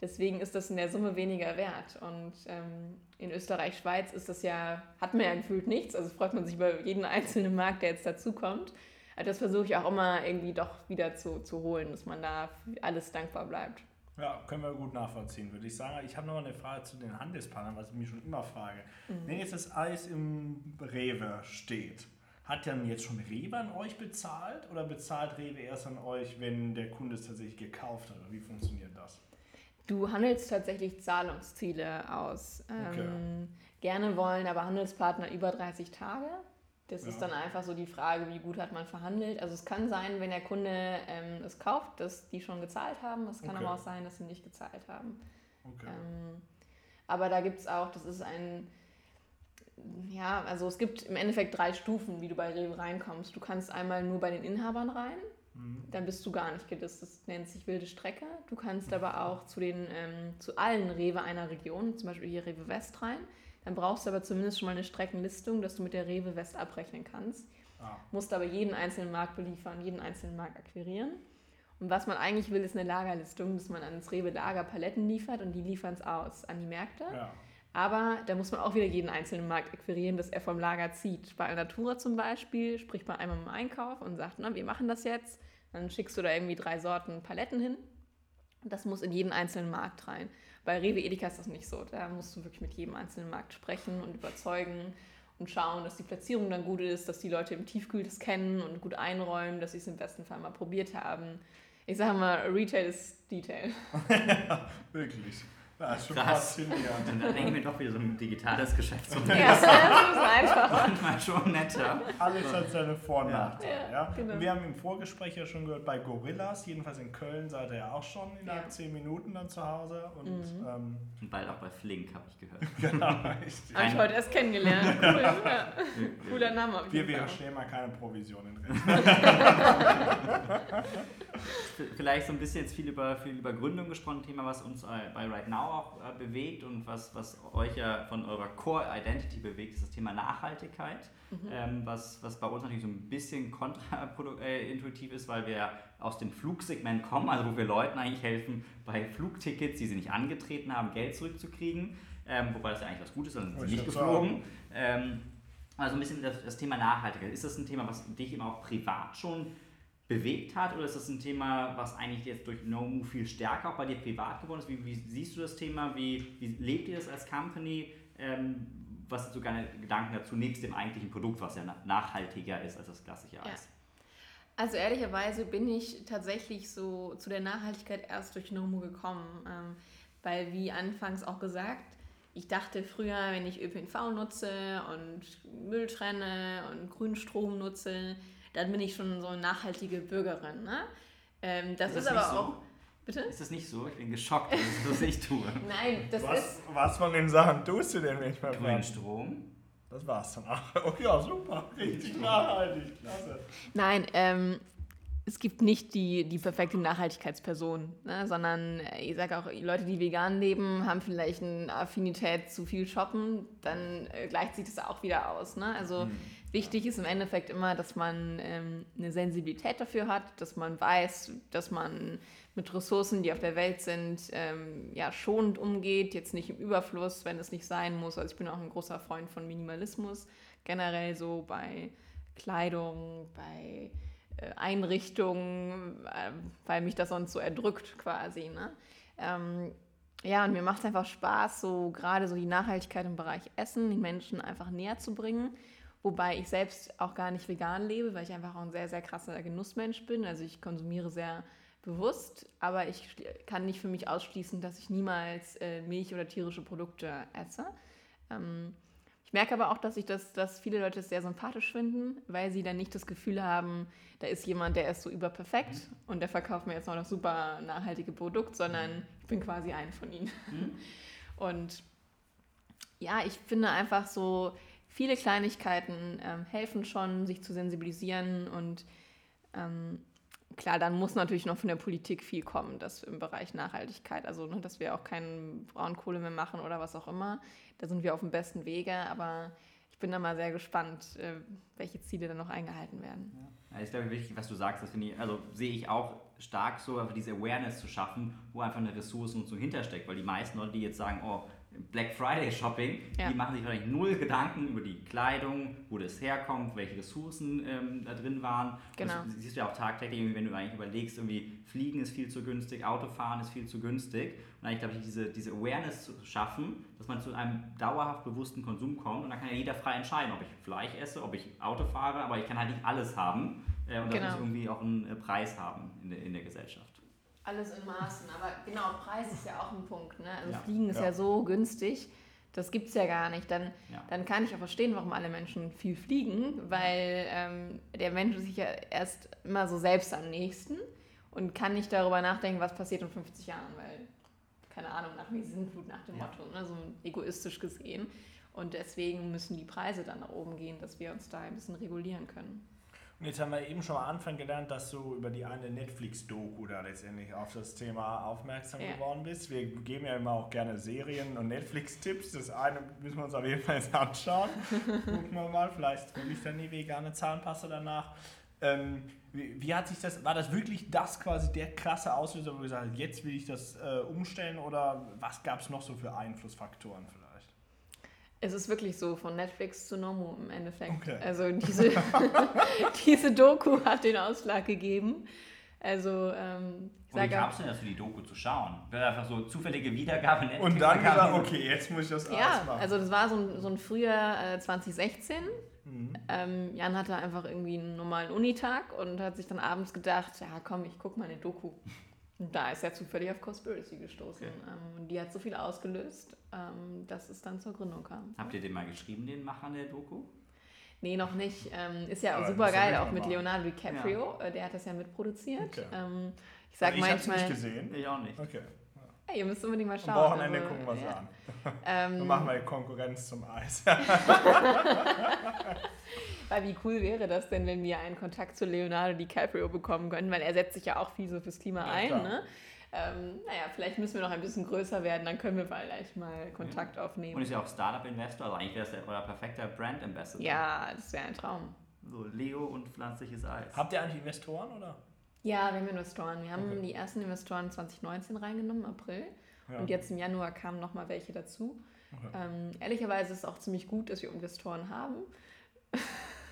Deswegen ist das in der Summe weniger wert. Und ähm, in Österreich, Schweiz ist das ja, hat man ja gefühlt nichts. Also freut man sich über jeden einzelnen Markt, der jetzt dazukommt. Das versuche ich auch immer irgendwie doch wieder zu, zu holen, dass man da alles dankbar bleibt. Ja, können wir gut nachvollziehen, würde ich sagen. Ich habe noch eine Frage zu den Handelspartnern, was ich mich schon immer frage. Mhm. Wenn jetzt das Eis im Rewe steht, hat dann jetzt schon Rewe an euch bezahlt oder bezahlt Rewe erst an euch, wenn der Kunde es tatsächlich gekauft hat? Oder wie funktioniert das? Du handelst tatsächlich Zahlungsziele aus. Okay. Ähm, gerne wollen aber Handelspartner über 30 Tage. Das ist Ja. dann einfach so die Frage, wie gut hat man verhandelt. Also es kann sein, wenn der Kunde ähm, es kauft, dass die schon gezahlt haben. Es kann Okay. aber auch sein, dass sie nicht gezahlt haben. Okay. Ähm, aber da gibt es auch, das ist ein, ja, also es gibt im Endeffekt drei Stufen, wie du bei Rewe reinkommst. Du kannst einmal nur bei den Inhabern rein, Mhm. dann bist du gar nicht gelistet. Das nennt sich wilde Strecke. Du kannst aber auch zu, den, ähm, zu allen Rewe einer Region, zum Beispiel hier Rewe West rein. Dann brauchst du aber zumindest schon mal eine Streckenlistung, dass du mit der Rewe West abrechnen kannst. Ah, Musst aber jeden einzelnen Markt beliefern, jeden einzelnen Markt akquirieren. Und was man eigentlich will, ist eine Lagerlistung, dass man ans Rewe Lager Paletten liefert und die liefern es aus an die Märkte. ja. Aber da muss man auch wieder jeden einzelnen Markt akquirieren, dass er vom Lager zieht. Bei Alnatura zum Beispiel spricht man einmal im Einkauf und sagt, na, wir machen das jetzt. Dann schickst du da irgendwie drei Sorten Paletten hin. Das muss in jeden einzelnen Markt rein. Bei Rewe Edeka ist das nicht so. Da musst du wirklich mit jedem einzelnen Markt sprechen und überzeugen. und schauen, dass die Platzierung dann gut ist, dass die Leute im Tiefkühl das kennen und gut einräumen, dass sie es im besten Fall mal probiert haben. Ich sage mal, Retail ist Detail. wirklich. Das ist schon Krass. faszinierend. Und dann denke ich mir doch wieder so ein digitales Geschäftsmodell. Ja, das ist einfach. Manchmal schon netter. Alles hat seine Vor- und Nachteile. Ja, Ja, genau. Und wir haben im Vorgespräch ja schon gehört, bei Gorillas, jedenfalls in Köln, seid ihr ja auch schon innerhalb Ja. zehn Minuten dann zu Hause. Und Mhm. ähm, Und bald auch bei Flink, habe ich gehört. genau. Habe ich heute erst kennengelernt. Cool. Ja. Cooler Name Wir, wir Fall. stellen mal keine Provision in Rechnung. Vielleicht so ein bisschen jetzt viel über, viel über Gründung gesprochen, Thema, was uns äh, bei Right Now auch äh, bewegt und was, was euch ja von eurer Core Identity bewegt, ist das Thema Nachhaltigkeit. Ähm, was, was bei uns natürlich so ein bisschen kontraintuitiv ist, weil wir aus dem Flugsegment kommen, also wo wir Leuten eigentlich helfen, bei Flugtickets, die sie nicht angetreten haben, Geld zurückzukriegen. Ähm, wobei das ja eigentlich was Gutes ist, dann sind Wollte sie ich nicht geflogen. Ähm, also ein bisschen das, das Thema Nachhaltigkeit. Ist das ein Thema, was dich eben auch privat schon bewegt hat oder ist das ein Thema, was eigentlich jetzt durch No Move viel stärker auch bei dir privat geworden ist? Wie, wie siehst du das Thema? Wie, wie lebt ihr das als Company? Ähm, was sind so deine Gedanken dazu, nebst dem eigentlichen Produkt, was ja na- nachhaltiger ist als das klassische Ja. Eis? Also ehrlicherweise bin ich tatsächlich so zu der Nachhaltigkeit erst durch Nomu gekommen, ähm, weil wie anfangs auch gesagt, ich dachte früher, wenn ich ÖPNV nutze und Müll trenne und grünen Strom nutze, dann bin ich schon so eine nachhaltige Bürgerin. Ne? Ähm, das, Ist ist, das aber nicht so? auch. Bitte? Ist das nicht so? Ich bin geschockt, dass es das ich tue. Nein, das ist. Was, was von den Sachen tust du denn, wenn ich mal Grünen? Strom. Das war's dann auch. Oh ja, super. Richtig nachhaltig. Klasse. Nein, ähm, es gibt nicht die, die perfekte Nachhaltigkeitsperson, ne? sondern äh, ich sage auch, Leute, die vegan leben, haben vielleicht eine Affinität zu viel shoppen, dann äh, gleicht sich das auch wieder aus. Ne? Also wichtig ist im Endeffekt immer, dass man ähm, eine Sensibilität dafür hat, dass man weiß, dass man mit Ressourcen, die auf der Welt sind, ähm, ja, schonend umgeht, jetzt nicht im Überfluss, wenn es nicht sein muss. Also ich bin auch ein großer Freund von Minimalismus, generell so bei Kleidung, bei äh, Einrichtungen, äh, weil mich das sonst so erdrückt quasi. Ne? Ähm, ja, und mir macht es einfach Spaß, so gerade so die Nachhaltigkeit im Bereich Essen den Menschen einfach näher zu bringen. Wobei ich selbst auch gar nicht vegan lebe, weil ich einfach auch ein sehr, sehr krasser Genussmensch bin. Also ich konsumiere sehr bewusst, aber ich kann nicht für mich ausschließen, dass ich niemals äh, Milch oder tierische Produkte esse. Ähm, ich merke aber auch, dass ich das, dass viele Leute es sehr sympathisch finden, weil sie dann nicht das Gefühl haben, da ist jemand, der ist so überperfekt und der verkauft mir jetzt noch das super nachhaltige Produkt, sondern ich bin quasi eine von ihnen. Und ja, ich finde einfach so, viele Kleinigkeiten ähm, helfen schon, sich zu sensibilisieren und ähm, klar, dann muss natürlich noch von der Politik viel kommen, das im Bereich Nachhaltigkeit, also ne, dass wir auch keine Braunkohle mehr machen oder was auch immer. Da sind wir auf dem besten Wege, aber ich bin da mal sehr gespannt, äh, welche Ziele dann noch eingehalten werden. Ja, glaube ich wichtig, was du sagst, das ich, also sehe ich auch stark so, diese Awareness zu schaffen, wo einfach eine Ressourcennutzung hintersteckt, weil die meisten Leute, die jetzt sagen, oh, Black Friday Shopping, Ja. die machen sich wahrscheinlich null Gedanken über die Kleidung, wo das herkommt, welche Ressourcen ähm, da drin waren. Genau. Das siehst du ja auch tagtäglich, wenn du eigentlich überlegst, irgendwie Fliegen ist viel zu günstig, Autofahren ist viel zu günstig. Und eigentlich glaube ich, diese, diese Awareness zu schaffen, dass man zu einem dauerhaft bewussten Konsum kommt und dann kann ja jeder frei entscheiden, ob ich Fleisch esse, ob ich Auto fahre, aber ich kann halt nicht alles haben. Äh, und das Genau. muss irgendwie auch einen äh, Preis haben in der, in der Gesellschaft. Alles in Maßen, aber genau, Preis ist ja auch ein Punkt. Ne? Also Ja. Fliegen ist Ja. ja. so günstig, das gibt es ja gar nicht. Dann, Ja. dann kann ich auch verstehen, warum alle Menschen viel fliegen, weil ähm, der Mensch ist sich ja erst immer so selbst am nächsten und kann nicht darüber nachdenken, was passiert in 50 Jahren, weil, keine Ahnung, nach mir Sinnflut nach dem. Motto, ne? so egoistisch gesehen. Und deswegen müssen die Preise dann nach oben gehen, dass wir uns da ein bisschen regulieren können. Und jetzt haben wir eben schon am Anfang gelernt, dass du über die eine Netflix-Doku da letztendlich auf das Thema aufmerksam Ja. geworden bist. Wir geben ja immer auch gerne Serien und Netflix-Tipps. Das eine müssen wir uns auf jeden Fall jetzt anschauen. Gucken wir mal, vielleicht hole ich dann die vegane Zahnpasta danach. Ähm, wie, wie hat sich das, war das wirklich das quasi der krasse Auslöser, wo du gesagt hast, jetzt will ich das äh, umstellen oder was gab es noch so für Einflussfaktoren vielleicht? Es ist wirklich so, von Netflix zu Nomo im Endeffekt. Okay. Also diese, diese Doku hat den Ausschlag gegeben. Also, ähm, ich Und wie kam es denn dazu, die Doku zu schauen? Wäre einfach so zufällige Wiedergabe Netflix Und dann gesagt, okay, jetzt muss ich das ja, machen. also das war so ein, so ein Frühjahr äh, 2016. Mhm. Ähm, Jan hatte einfach irgendwie einen normalen Unitag und hat sich dann abends gedacht, ja komm, ich guck mal eine Doku. Da ist er zufällig auf Conspiracy gestoßen. Okay. Ähm, und die hat so viel ausgelöst, ähm, dass es dann zur Gründung kam. Habt ihr den mal geschrieben, den Machern der Doku? Nee, noch nicht. Ähm, ist ja auch super geil, auch mit Leonardo DiCaprio. Ja. Äh, der hat das ja mitproduziert. Okay. Ähm, ich sag also ich manchmal. Ich nicht gesehen. Ich auch nicht. Okay. Hey, ihr müsst unbedingt mal schauen. Am Wochenende also, gucken wir es ja. an. Ähm, Dann machen wir Konkurrenz zum Eis. Weil wie cool wäre das denn, wenn wir einen Kontakt zu Leonardo DiCaprio bekommen könnten? Weil er setzt sich ja auch viel so fürs Klima ja, ein. Ne? Ähm, naja, vielleicht müssen wir noch ein bisschen größer werden, dann können wir vielleicht mal Kontakt ja. aufnehmen. Und ist ja auch Startup-Investor, also eigentlich wäre es ja euer perfekter Brand-Ambassador. Ja, das wäre ein Traum. So Leo und pflanzliches Eis. Habt ihr eigentlich Investoren oder? Ja, wir haben Investoren. Wir haben okay. die ersten Investoren 2019 reingenommen, April. Ja. Und jetzt im Januar kamen nochmal welche dazu. Okay. Ähm, ehrlicherweise ist es auch ziemlich gut, dass wir Investoren haben.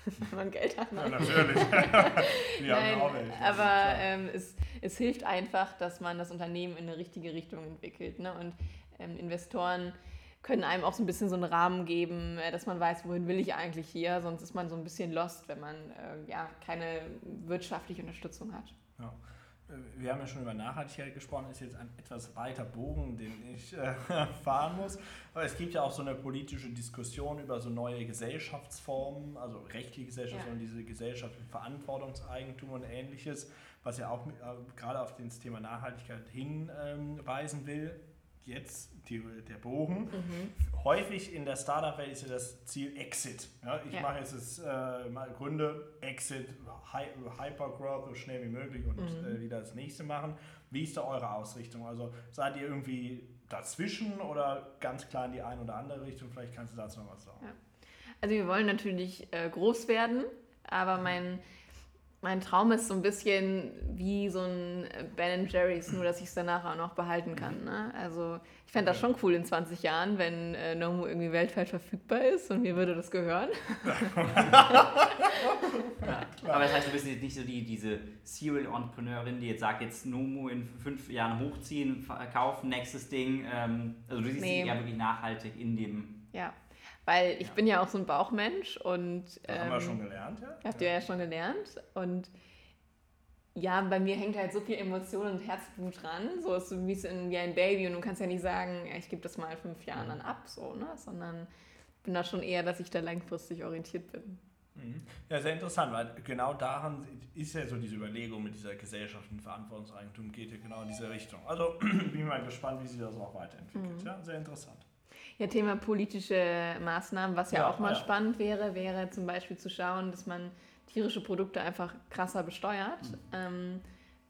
wenn man Geld hat. Ne? Ja, natürlich. wir Nein, haben auch welche. Aber ähm, es, es hilft einfach, dass man das Unternehmen in eine richtige Richtung entwickelt. Ne? Und ähm, Investoren können einem auch so ein bisschen so einen Rahmen geben, äh, dass man weiß, wohin will ich eigentlich hier. Sonst ist man so ein bisschen lost, wenn man äh, ja, keine wirtschaftliche Unterstützung hat. Ja. Äh, wir haben ja schon über Nachhaltigkeit gesprochen, ist jetzt ein etwas weiter Bogen, den ich äh, fahren muss. Aber es gibt ja auch so eine politische Diskussion über so neue Gesellschaftsformen, also rechtliche Gesellschaftsformen, ja. diese Gesellschaft mit Verantwortungseigentum und ähnliches, was ja auch mit, äh, gerade auf das Thema Nachhaltigkeit hinweisen ähm, will jetzt die, der Bogen. Mhm. Häufig in der Startup-Welt ist ja das Ziel Exit. Ja, ich ja. mache jetzt das äh, Gründe, Exit, Hypergrowth so schnell wie möglich und mhm. äh, wieder das nächste machen. Wie ist da eure Ausrichtung? Also seid ihr irgendwie dazwischen oder ganz klar in die eine oder andere Richtung? Vielleicht kannst du dazu noch was sagen. Ja. Also wir wollen natürlich äh, groß werden, aber mein mein Traum ist so ein bisschen wie so ein Ben Jerry's, nur dass ich es danach auch noch behalten kann. Ne? Also ich fände das schon cool in 20 Jahren, wenn äh, Nomu irgendwie weltweit verfügbar ist und mir würde das gehören. ja, aber das heißt, du bist jetzt nicht so die, diese Serial Entrepreneurin, die jetzt sagt, jetzt Nomu in fünf Jahren hochziehen, verkaufen, nächstes Ding. Ähm, also du siehst nee. ja wirklich nachhaltig in dem... Ja. Weil ich ja. bin ja auch so ein Bauchmensch und. Das ähm, haben wir schon gelernt, ja? Habt ihr ja schon gelernt. Und ja, bei mir hängt halt so viel Emotion und Herzblut dran. So ist so wie, in, wie ein Baby und du kannst ja nicht sagen, ich gebe das mal fünf Jahren dann ab, so, ne? Sondern bin da schon eher, dass ich da langfristig orientiert bin. Mhm. Ja, sehr interessant, weil genau daran ist ja so diese Überlegung mit dieser Gesellschaft und Verantwortungseigentum geht ja genau in diese Richtung. Also bin ich mal gespannt, wie sich das auch weiterentwickelt. Mhm. Ja, sehr interessant. Ja, Thema politische Maßnahmen, was ja, ja auch mal ja. spannend wäre, wäre zum Beispiel zu schauen, dass man tierische Produkte einfach krasser besteuert. Mhm. Ähm,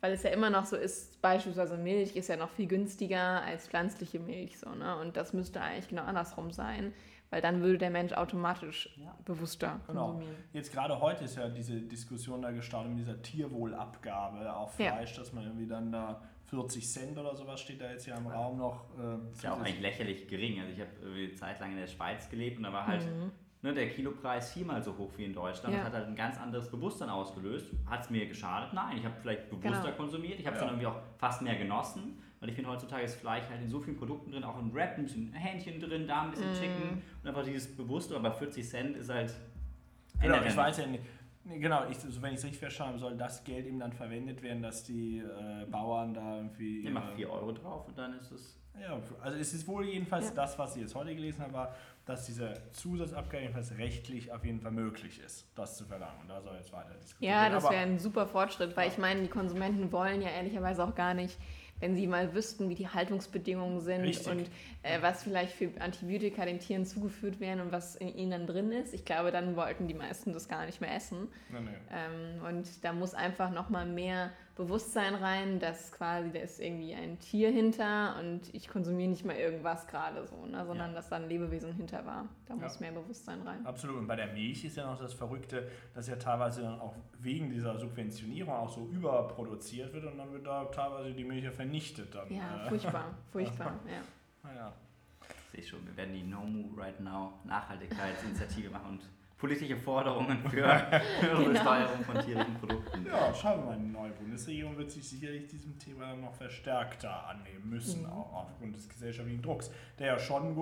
weil es ja immer noch so ist, beispielsweise Milch ist ja noch viel günstiger als pflanzliche Milch. So, ne? Und das müsste eigentlich genau andersrum sein, weil dann würde der Mensch automatisch ja. bewusster genau. konsumieren. Jetzt gerade heute ist ja diese Diskussion da gestartet mit dieser Tierwohlabgabe auf Fleisch, dass man irgendwie dann da 40 Cent oder sowas steht da jetzt ja im Raum noch. Äh, ist ja auch eigentlich lächerlich gering. Also ich habe eine Zeit lang in der Schweiz gelebt und da war halt mhm. ne, der Kilopreis viermal so hoch wie in Deutschland. Ja. Das hat halt ein ganz anderes Bewusstsein ausgelöst. Hat es mir geschadet? Nein, ich habe vielleicht bewusster genau. konsumiert. Ich habe es ja. dann irgendwie auch fast mehr genossen. Weil ich finde, heutzutage ist Fleisch halt in so vielen Produkten drin, auch im Wrap, ein bisschen Hähnchen drin, da ein bisschen mm. Chicken und einfach dieses Bewusste, aber 40 Cent ist halt. Genau, ich weiß ja nicht Genau, ich, also wenn ich es richtig verstanden habe, soll das Geld eben dann verwendet werden, dass die äh, Bauern da irgendwie. Ihr macht 4 Euro drauf und dann ist es. Ja, also es ist wohl jedenfalls ja. das, was ich jetzt heute gelesen habe, war, dass dieser Zusatzabgabe jedenfalls rechtlich auf jeden Fall möglich ist, das zu verlangen. Und da soll jetzt weiter diskutiert werden. Ja, das wäre ein super Fortschritt, weil ja. ich meine, die Konsumenten wollen ja ehrlicherweise auch gar nicht wenn sie mal wüssten, wie die Haltungsbedingungen sind Richtig. und äh, was vielleicht für Antibiotika den Tieren zugeführt werden und was in ihnen dann drin ist. Ich glaube, dann wollten die meisten das gar nicht mehr essen. Nee, nee. Ähm, und da muss einfach nochmal mehr Bewusstsein rein, dass quasi da ist irgendwie ein Tier hinter und ich konsumiere nicht mal irgendwas gerade so, ne, sondern ja. dass da ein Lebewesen hinter war. Da ja. muss mehr Bewusstsein rein. Absolut. Und bei der Milch ist ja noch das Verrückte, dass ja teilweise dann auch wegen dieser Subventionierung auch so überproduziert wird und dann wird da teilweise die Milch ja vernichtet. Dann, ja, äh. furchtbar, furchtbar, ja. Naja. Sehe ich schon, wir werden die No Moo Right Now Nachhaltigkeitsinitiative machen und politische Forderungen für höhere Genau. Besteuerung von tierischen Produkten. Ja, schauen wir mal, die neue Bundesregierung wird sich sicherlich diesem Thema noch verstärkter annehmen müssen, Mhm. auch aufgrund des gesellschaftlichen Drucks, der ja schon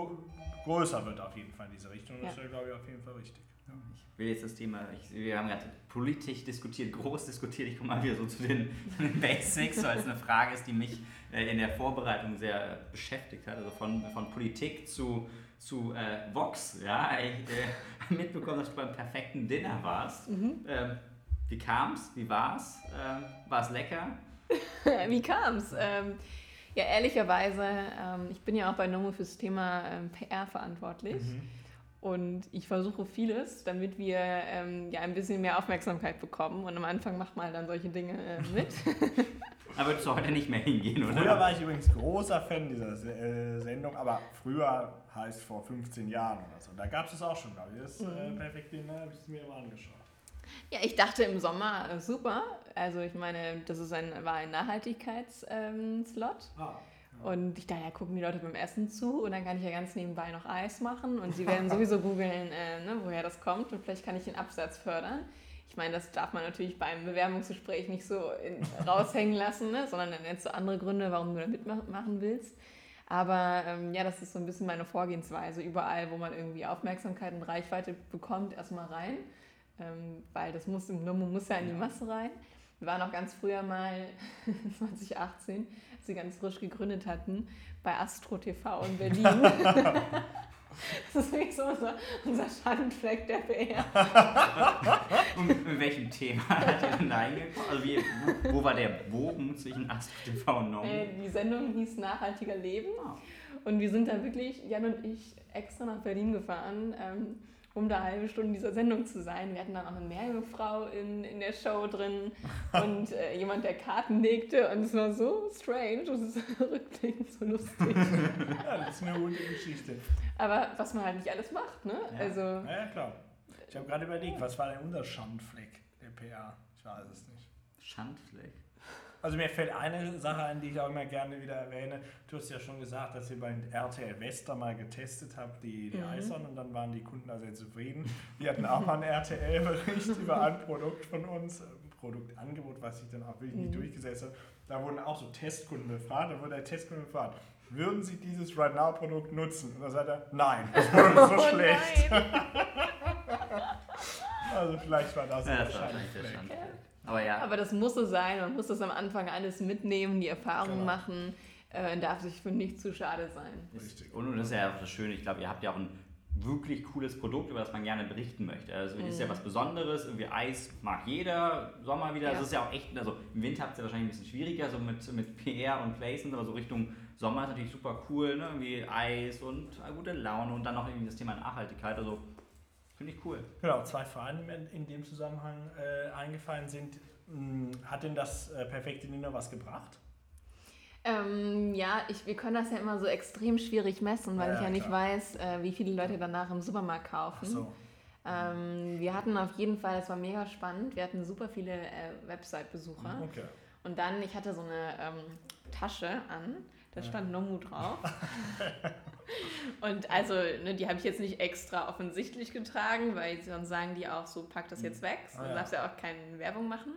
größer wird auf jeden Fall in diese Richtung. Das Ja. wäre, glaube ich, auf jeden Fall richtig. Ja. Ich will jetzt das Thema, ich, wir haben gerade politisch diskutiert, groß diskutiert, ich komme mal wieder so zu den, den Basics, weil es eine Frage ist, die mich äh, in der Vorbereitung sehr beschäftigt hat, also von, von Politik zu, zu äh, Vox. Ja, ich äh, habe mitbekommen, dass du beim perfekten Dinner warst. Mhm. Ähm, wie kam's? Wie war's? Ähm, war es lecker? Wie kam's? Ähm, ja, ehrlicherweise, ähm, ich bin ja auch bei Nomo fürs Thema ähm, PR verantwortlich. Mhm. Und ich versuche vieles, damit wir ähm, ja ein bisschen mehr Aufmerksamkeit bekommen. Und am Anfang macht man dann solche Dinge äh, mit. Aber würdest du heute nicht mehr hingehen, oder? Früher war ich übrigens großer Fan dieser Se- äh, Sendung, aber früher heißt vor 15 Jahren oder so. Da gab es es auch schon, glaube ich. Das äh, Mhm. perfekte Dinner habe ich mir immer angeschaut. ja, ich dachte im Sommer äh, super. Also ich meine, das ist ein, war ein Nachhaltigkeits-Slot. Ähm, Slot. Ah. Und ich dachte, ja, gucken die Leute beim Essen zu und dann kann ich ja ganz nebenbei noch Eis machen und sie werden sowieso googeln, äh, ne, woher das kommt und vielleicht kann ich den Absatz fördern. Ich meine, das darf man natürlich beim Bewerbungsgespräch nicht so in, raushängen lassen, ne, sondern dann nennst du andere Gründe, warum du da mitmachen willst. Aber ähm, ja, das ist so ein bisschen meine Vorgehensweise. Überall, wo man irgendwie Aufmerksamkeit und Reichweite bekommt, erstmal rein. Ähm, weil das muss im Nomo muss ja in die. Masse rein. Wir waren auch ganz früher mal 2018, als sie ganz frisch gegründet hatten, bei Astro TV in Berlin. das ist wirklich so unser, unser Schandfleck der PR. Und mit welchem Thema hat ihr denn da hingekommen? Also wie, wo, wo war der Bogen zwischen Astro TV und Nomu? Äh, die Sendung hieß Nachhaltiger Leben. Ah. Und wir sind da wirklich, Jan und ich, extra nach Berlin gefahren, ähm, um da eine halbe Stunde in dieser Sendung zu sein. Wir hatten dann auch eine Meerjungfrau in, in der Show drin und äh, jemand, der Karten legte. Und es war so strange, das ist rückblickend so lustig. Ja, das ist eine gute Geschichte. Aber was man halt nicht alles macht, ne? Ja. Also, Ja, ja klar. Ich habe gerade überlegt, was war denn unser Schandfleck der PA? Ich weiß es nicht. Schandfleck. Also mir fällt eine Sache ein, die ich auch immer gerne wieder erwähne. Du hast ja schon gesagt, dass ihr bei RTL West da mal getestet habt, die, die Mhm. Eisern, und dann waren die Kunden da sehr zufrieden. Wir hatten auch mal einen RTL-Bericht über ein Produkt von uns, ein Produktangebot, was sich dann auch wirklich nicht Mhm. durchgesetzt hat. Da wurden auch so Testkunden befragt, da wurde der Testkunde gefragt, würden Sie dieses Right Now Produkt nutzen? Und da sagt er, nein, das ist so oh schlecht. Also vielleicht war das Ja, das war wahrscheinlich der. Schandfleck. Aber ja, Aber das muss so sein, man muss das am Anfang alles mitnehmen, die Erfahrung Genau. machen äh, und darf sich für nichts zu schade sein. Richtig. Und das ist ja auch das Schöne, ich glaube, ihr habt ja auch ein wirklich cooles Produkt, über das man gerne berichten möchte. Also es ist ja Mhm. was Besonderes, irgendwie Eis mag jeder, Sommer wieder, Ja. das ist ja auch echt, also im Winter habt ihr wahrscheinlich ein bisschen schwieriger, so mit, mit PR und Placements, aber so Richtung Sommer ist natürlich super cool, ne? irgendwie Eis und gute Laune und dann noch irgendwie das Thema Nachhaltigkeit, also finde ich cool. Genau, zwei Fragen, die mir in dem Zusammenhang äh, eingefallen sind. Hm, Hat denn das äh, perfekte Dinner was gebracht? Ähm, ja, ich, wir können das ja immer so extrem schwierig messen, weil Ja, ich ja nicht klar. weiß, äh, wie viele Leute danach im Supermarkt kaufen. Ach so. Ähm, wir hatten auf jeden Fall, das war mega spannend, wir hatten super viele äh, Website-Besucher. Okay. Und dann, ich hatte so eine ähm, Tasche an, da stand Nomu drauf. Und also, ne, die habe ich jetzt nicht extra offensichtlich getragen, weil sonst sagen die auch so, pack das jetzt weg. Ah, Du ja. darfst ja auch keine Werbung machen.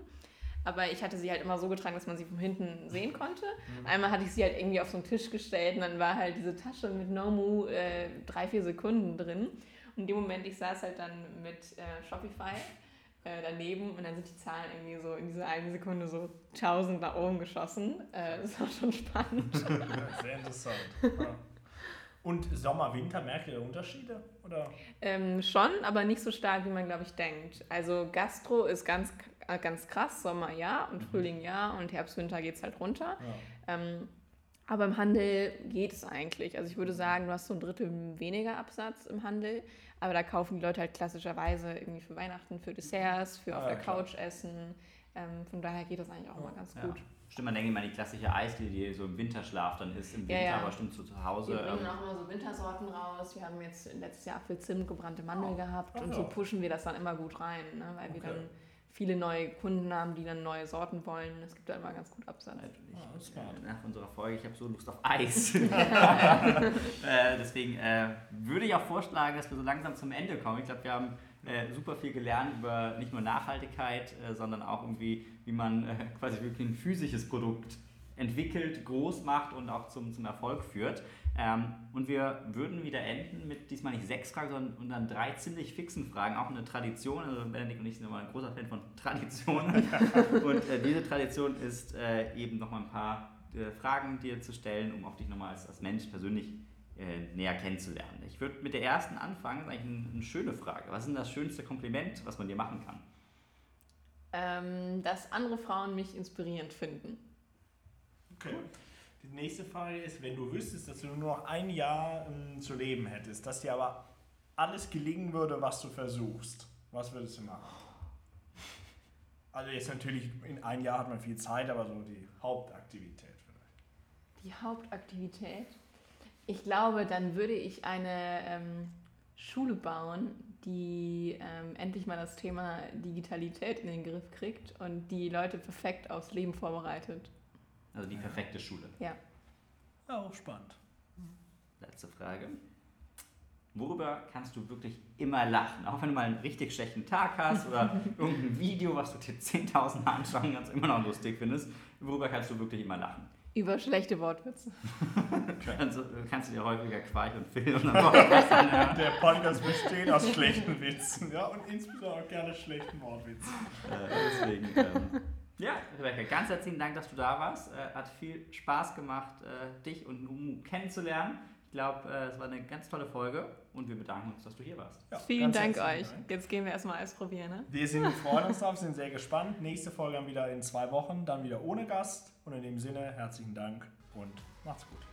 Aber ich hatte sie halt immer so getragen, dass man sie von hinten sehen konnte. Mhm. Einmal hatte ich sie halt irgendwie auf so einen Tisch gestellt und dann war halt diese Tasche mit Nomu äh, drei, vier Sekunden drin. Und in dem Moment, ich saß halt dann mit äh, Shopify äh, daneben und dann sind die Zahlen irgendwie so in dieser einen Sekunde so 1000 nach oben geschossen. Äh, das war schon spannend. Sehr interessant. Ja. Und Sommer, Winter, merkt ihr da Unterschiede? Oder? ähm, schon, aber nicht so stark, wie man, glaube ich, denkt. Also Gastro ist ganz, äh, ganz krass, Sommer ja und Frühling ja und Herbst, Winter geht es halt runter. Ja. Ähm, aber im Handel geht es eigentlich. Also ich würde sagen, du hast so ein Drittel weniger Absatz im Handel, aber da kaufen die Leute halt klassischerweise irgendwie für Weihnachten, für Desserts, für auf Ah, ja, der klar. Couch essen. Ähm, von daher geht das eigentlich auch mal ganz Ja. gut. Stimmt, man denkt immer an die klassische Eisdiele, die so im Winterschlaf dann ist, im Ja, Winter, ja. aber stimmt so zu Hause. Wir bringen Ähm, auch immer so Wintersorten raus. Wir haben jetzt letztes Jahr Apfel, Zimt, gebrannte Mandel Oh. gehabt Ach und ja. so pushen wir das dann immer gut rein, ne? weil wir Okay. dann viele neue Kunden haben, die dann neue Sorten wollen. Es gibt da immer ganz gut Absatz. ich, das ist smart. äh, nach unserer Folge, ich habe so Lust auf Eis. äh, deswegen äh, würde ich auch vorschlagen, dass wir so langsam zum Ende kommen. Ich glaube, wir haben äh, super viel gelernt über nicht nur Nachhaltigkeit, äh, sondern auch irgendwie, wie man äh, quasi wirklich ein physisches Produkt entwickelt, groß macht und auch zum, zum Erfolg führt. Ähm, und wir würden wieder enden mit diesmal nicht sechs Fragen, sondern und dann drei ziemlich fixen Fragen, auch eine Tradition. Also Benedikt und ich sind immer ein großer Fan von Traditionen. und äh, diese Tradition ist äh, eben nochmal ein paar äh, Fragen dir zu stellen, um auch dich nochmal als, als Mensch persönlich äh, näher kennenzulernen. Ich würde mit der ersten anfangen, das ist eigentlich eine, eine, schöne Frage. Was ist denn das schönste Kompliment, was man dir machen kann? Ähm, dass andere Frauen mich inspirierend finden. Okay. Die nächste Frage ist, wenn du wüsstest, dass du nur noch ein Jahr ähm, zu leben hättest, dass dir aber alles gelingen würde, was du versuchst, was würdest du machen? Also jetzt natürlich, in ein Jahr hat man viel Zeit, aber so die Hauptaktivität vielleicht. Die Hauptaktivität? Ich glaube, dann würde ich eine ähm, Schule bauen, die ähm, endlich mal das Thema Digitalität in den Griff kriegt und die Leute perfekt aufs Leben vorbereitet. Also die perfekte Schule. Ja. Ja, auch spannend. Letzte Frage. Worüber kannst du wirklich immer lachen? Auch wenn du mal einen richtig schlechten Tag hast oder irgendein Video, was du dir 10.000 Mal anschauen kannst, immer noch lustig findest. Worüber kannst du wirklich immer lachen? Über schlechte Wortwitze. also kannst du dir häufiger Quaich und Phil und Der Podcast besteht aus schlechten Witzen, ja, und insbesondere auch gerne schlechten Wortwitzen. Äh, deswegen, ähm, ja, Rebecca, ganz herzlichen Dank, dass du da warst. Äh, hat viel Spaß gemacht, äh, dich und Umu kennenzulernen. Ich glaube, äh, es war eine ganz tolle Folge und wir bedanken uns, dass du hier warst. Ja, Vielen Dank euch. Dank. Jetzt gehen wir erstmal Eis probieren. Ne? Wir sind freuen uns drauf, sind sehr gespannt. Nächste Folge dann wieder in zwei Wochen, dann wieder ohne Gast. Und in dem Sinne, herzlichen Dank und macht's gut.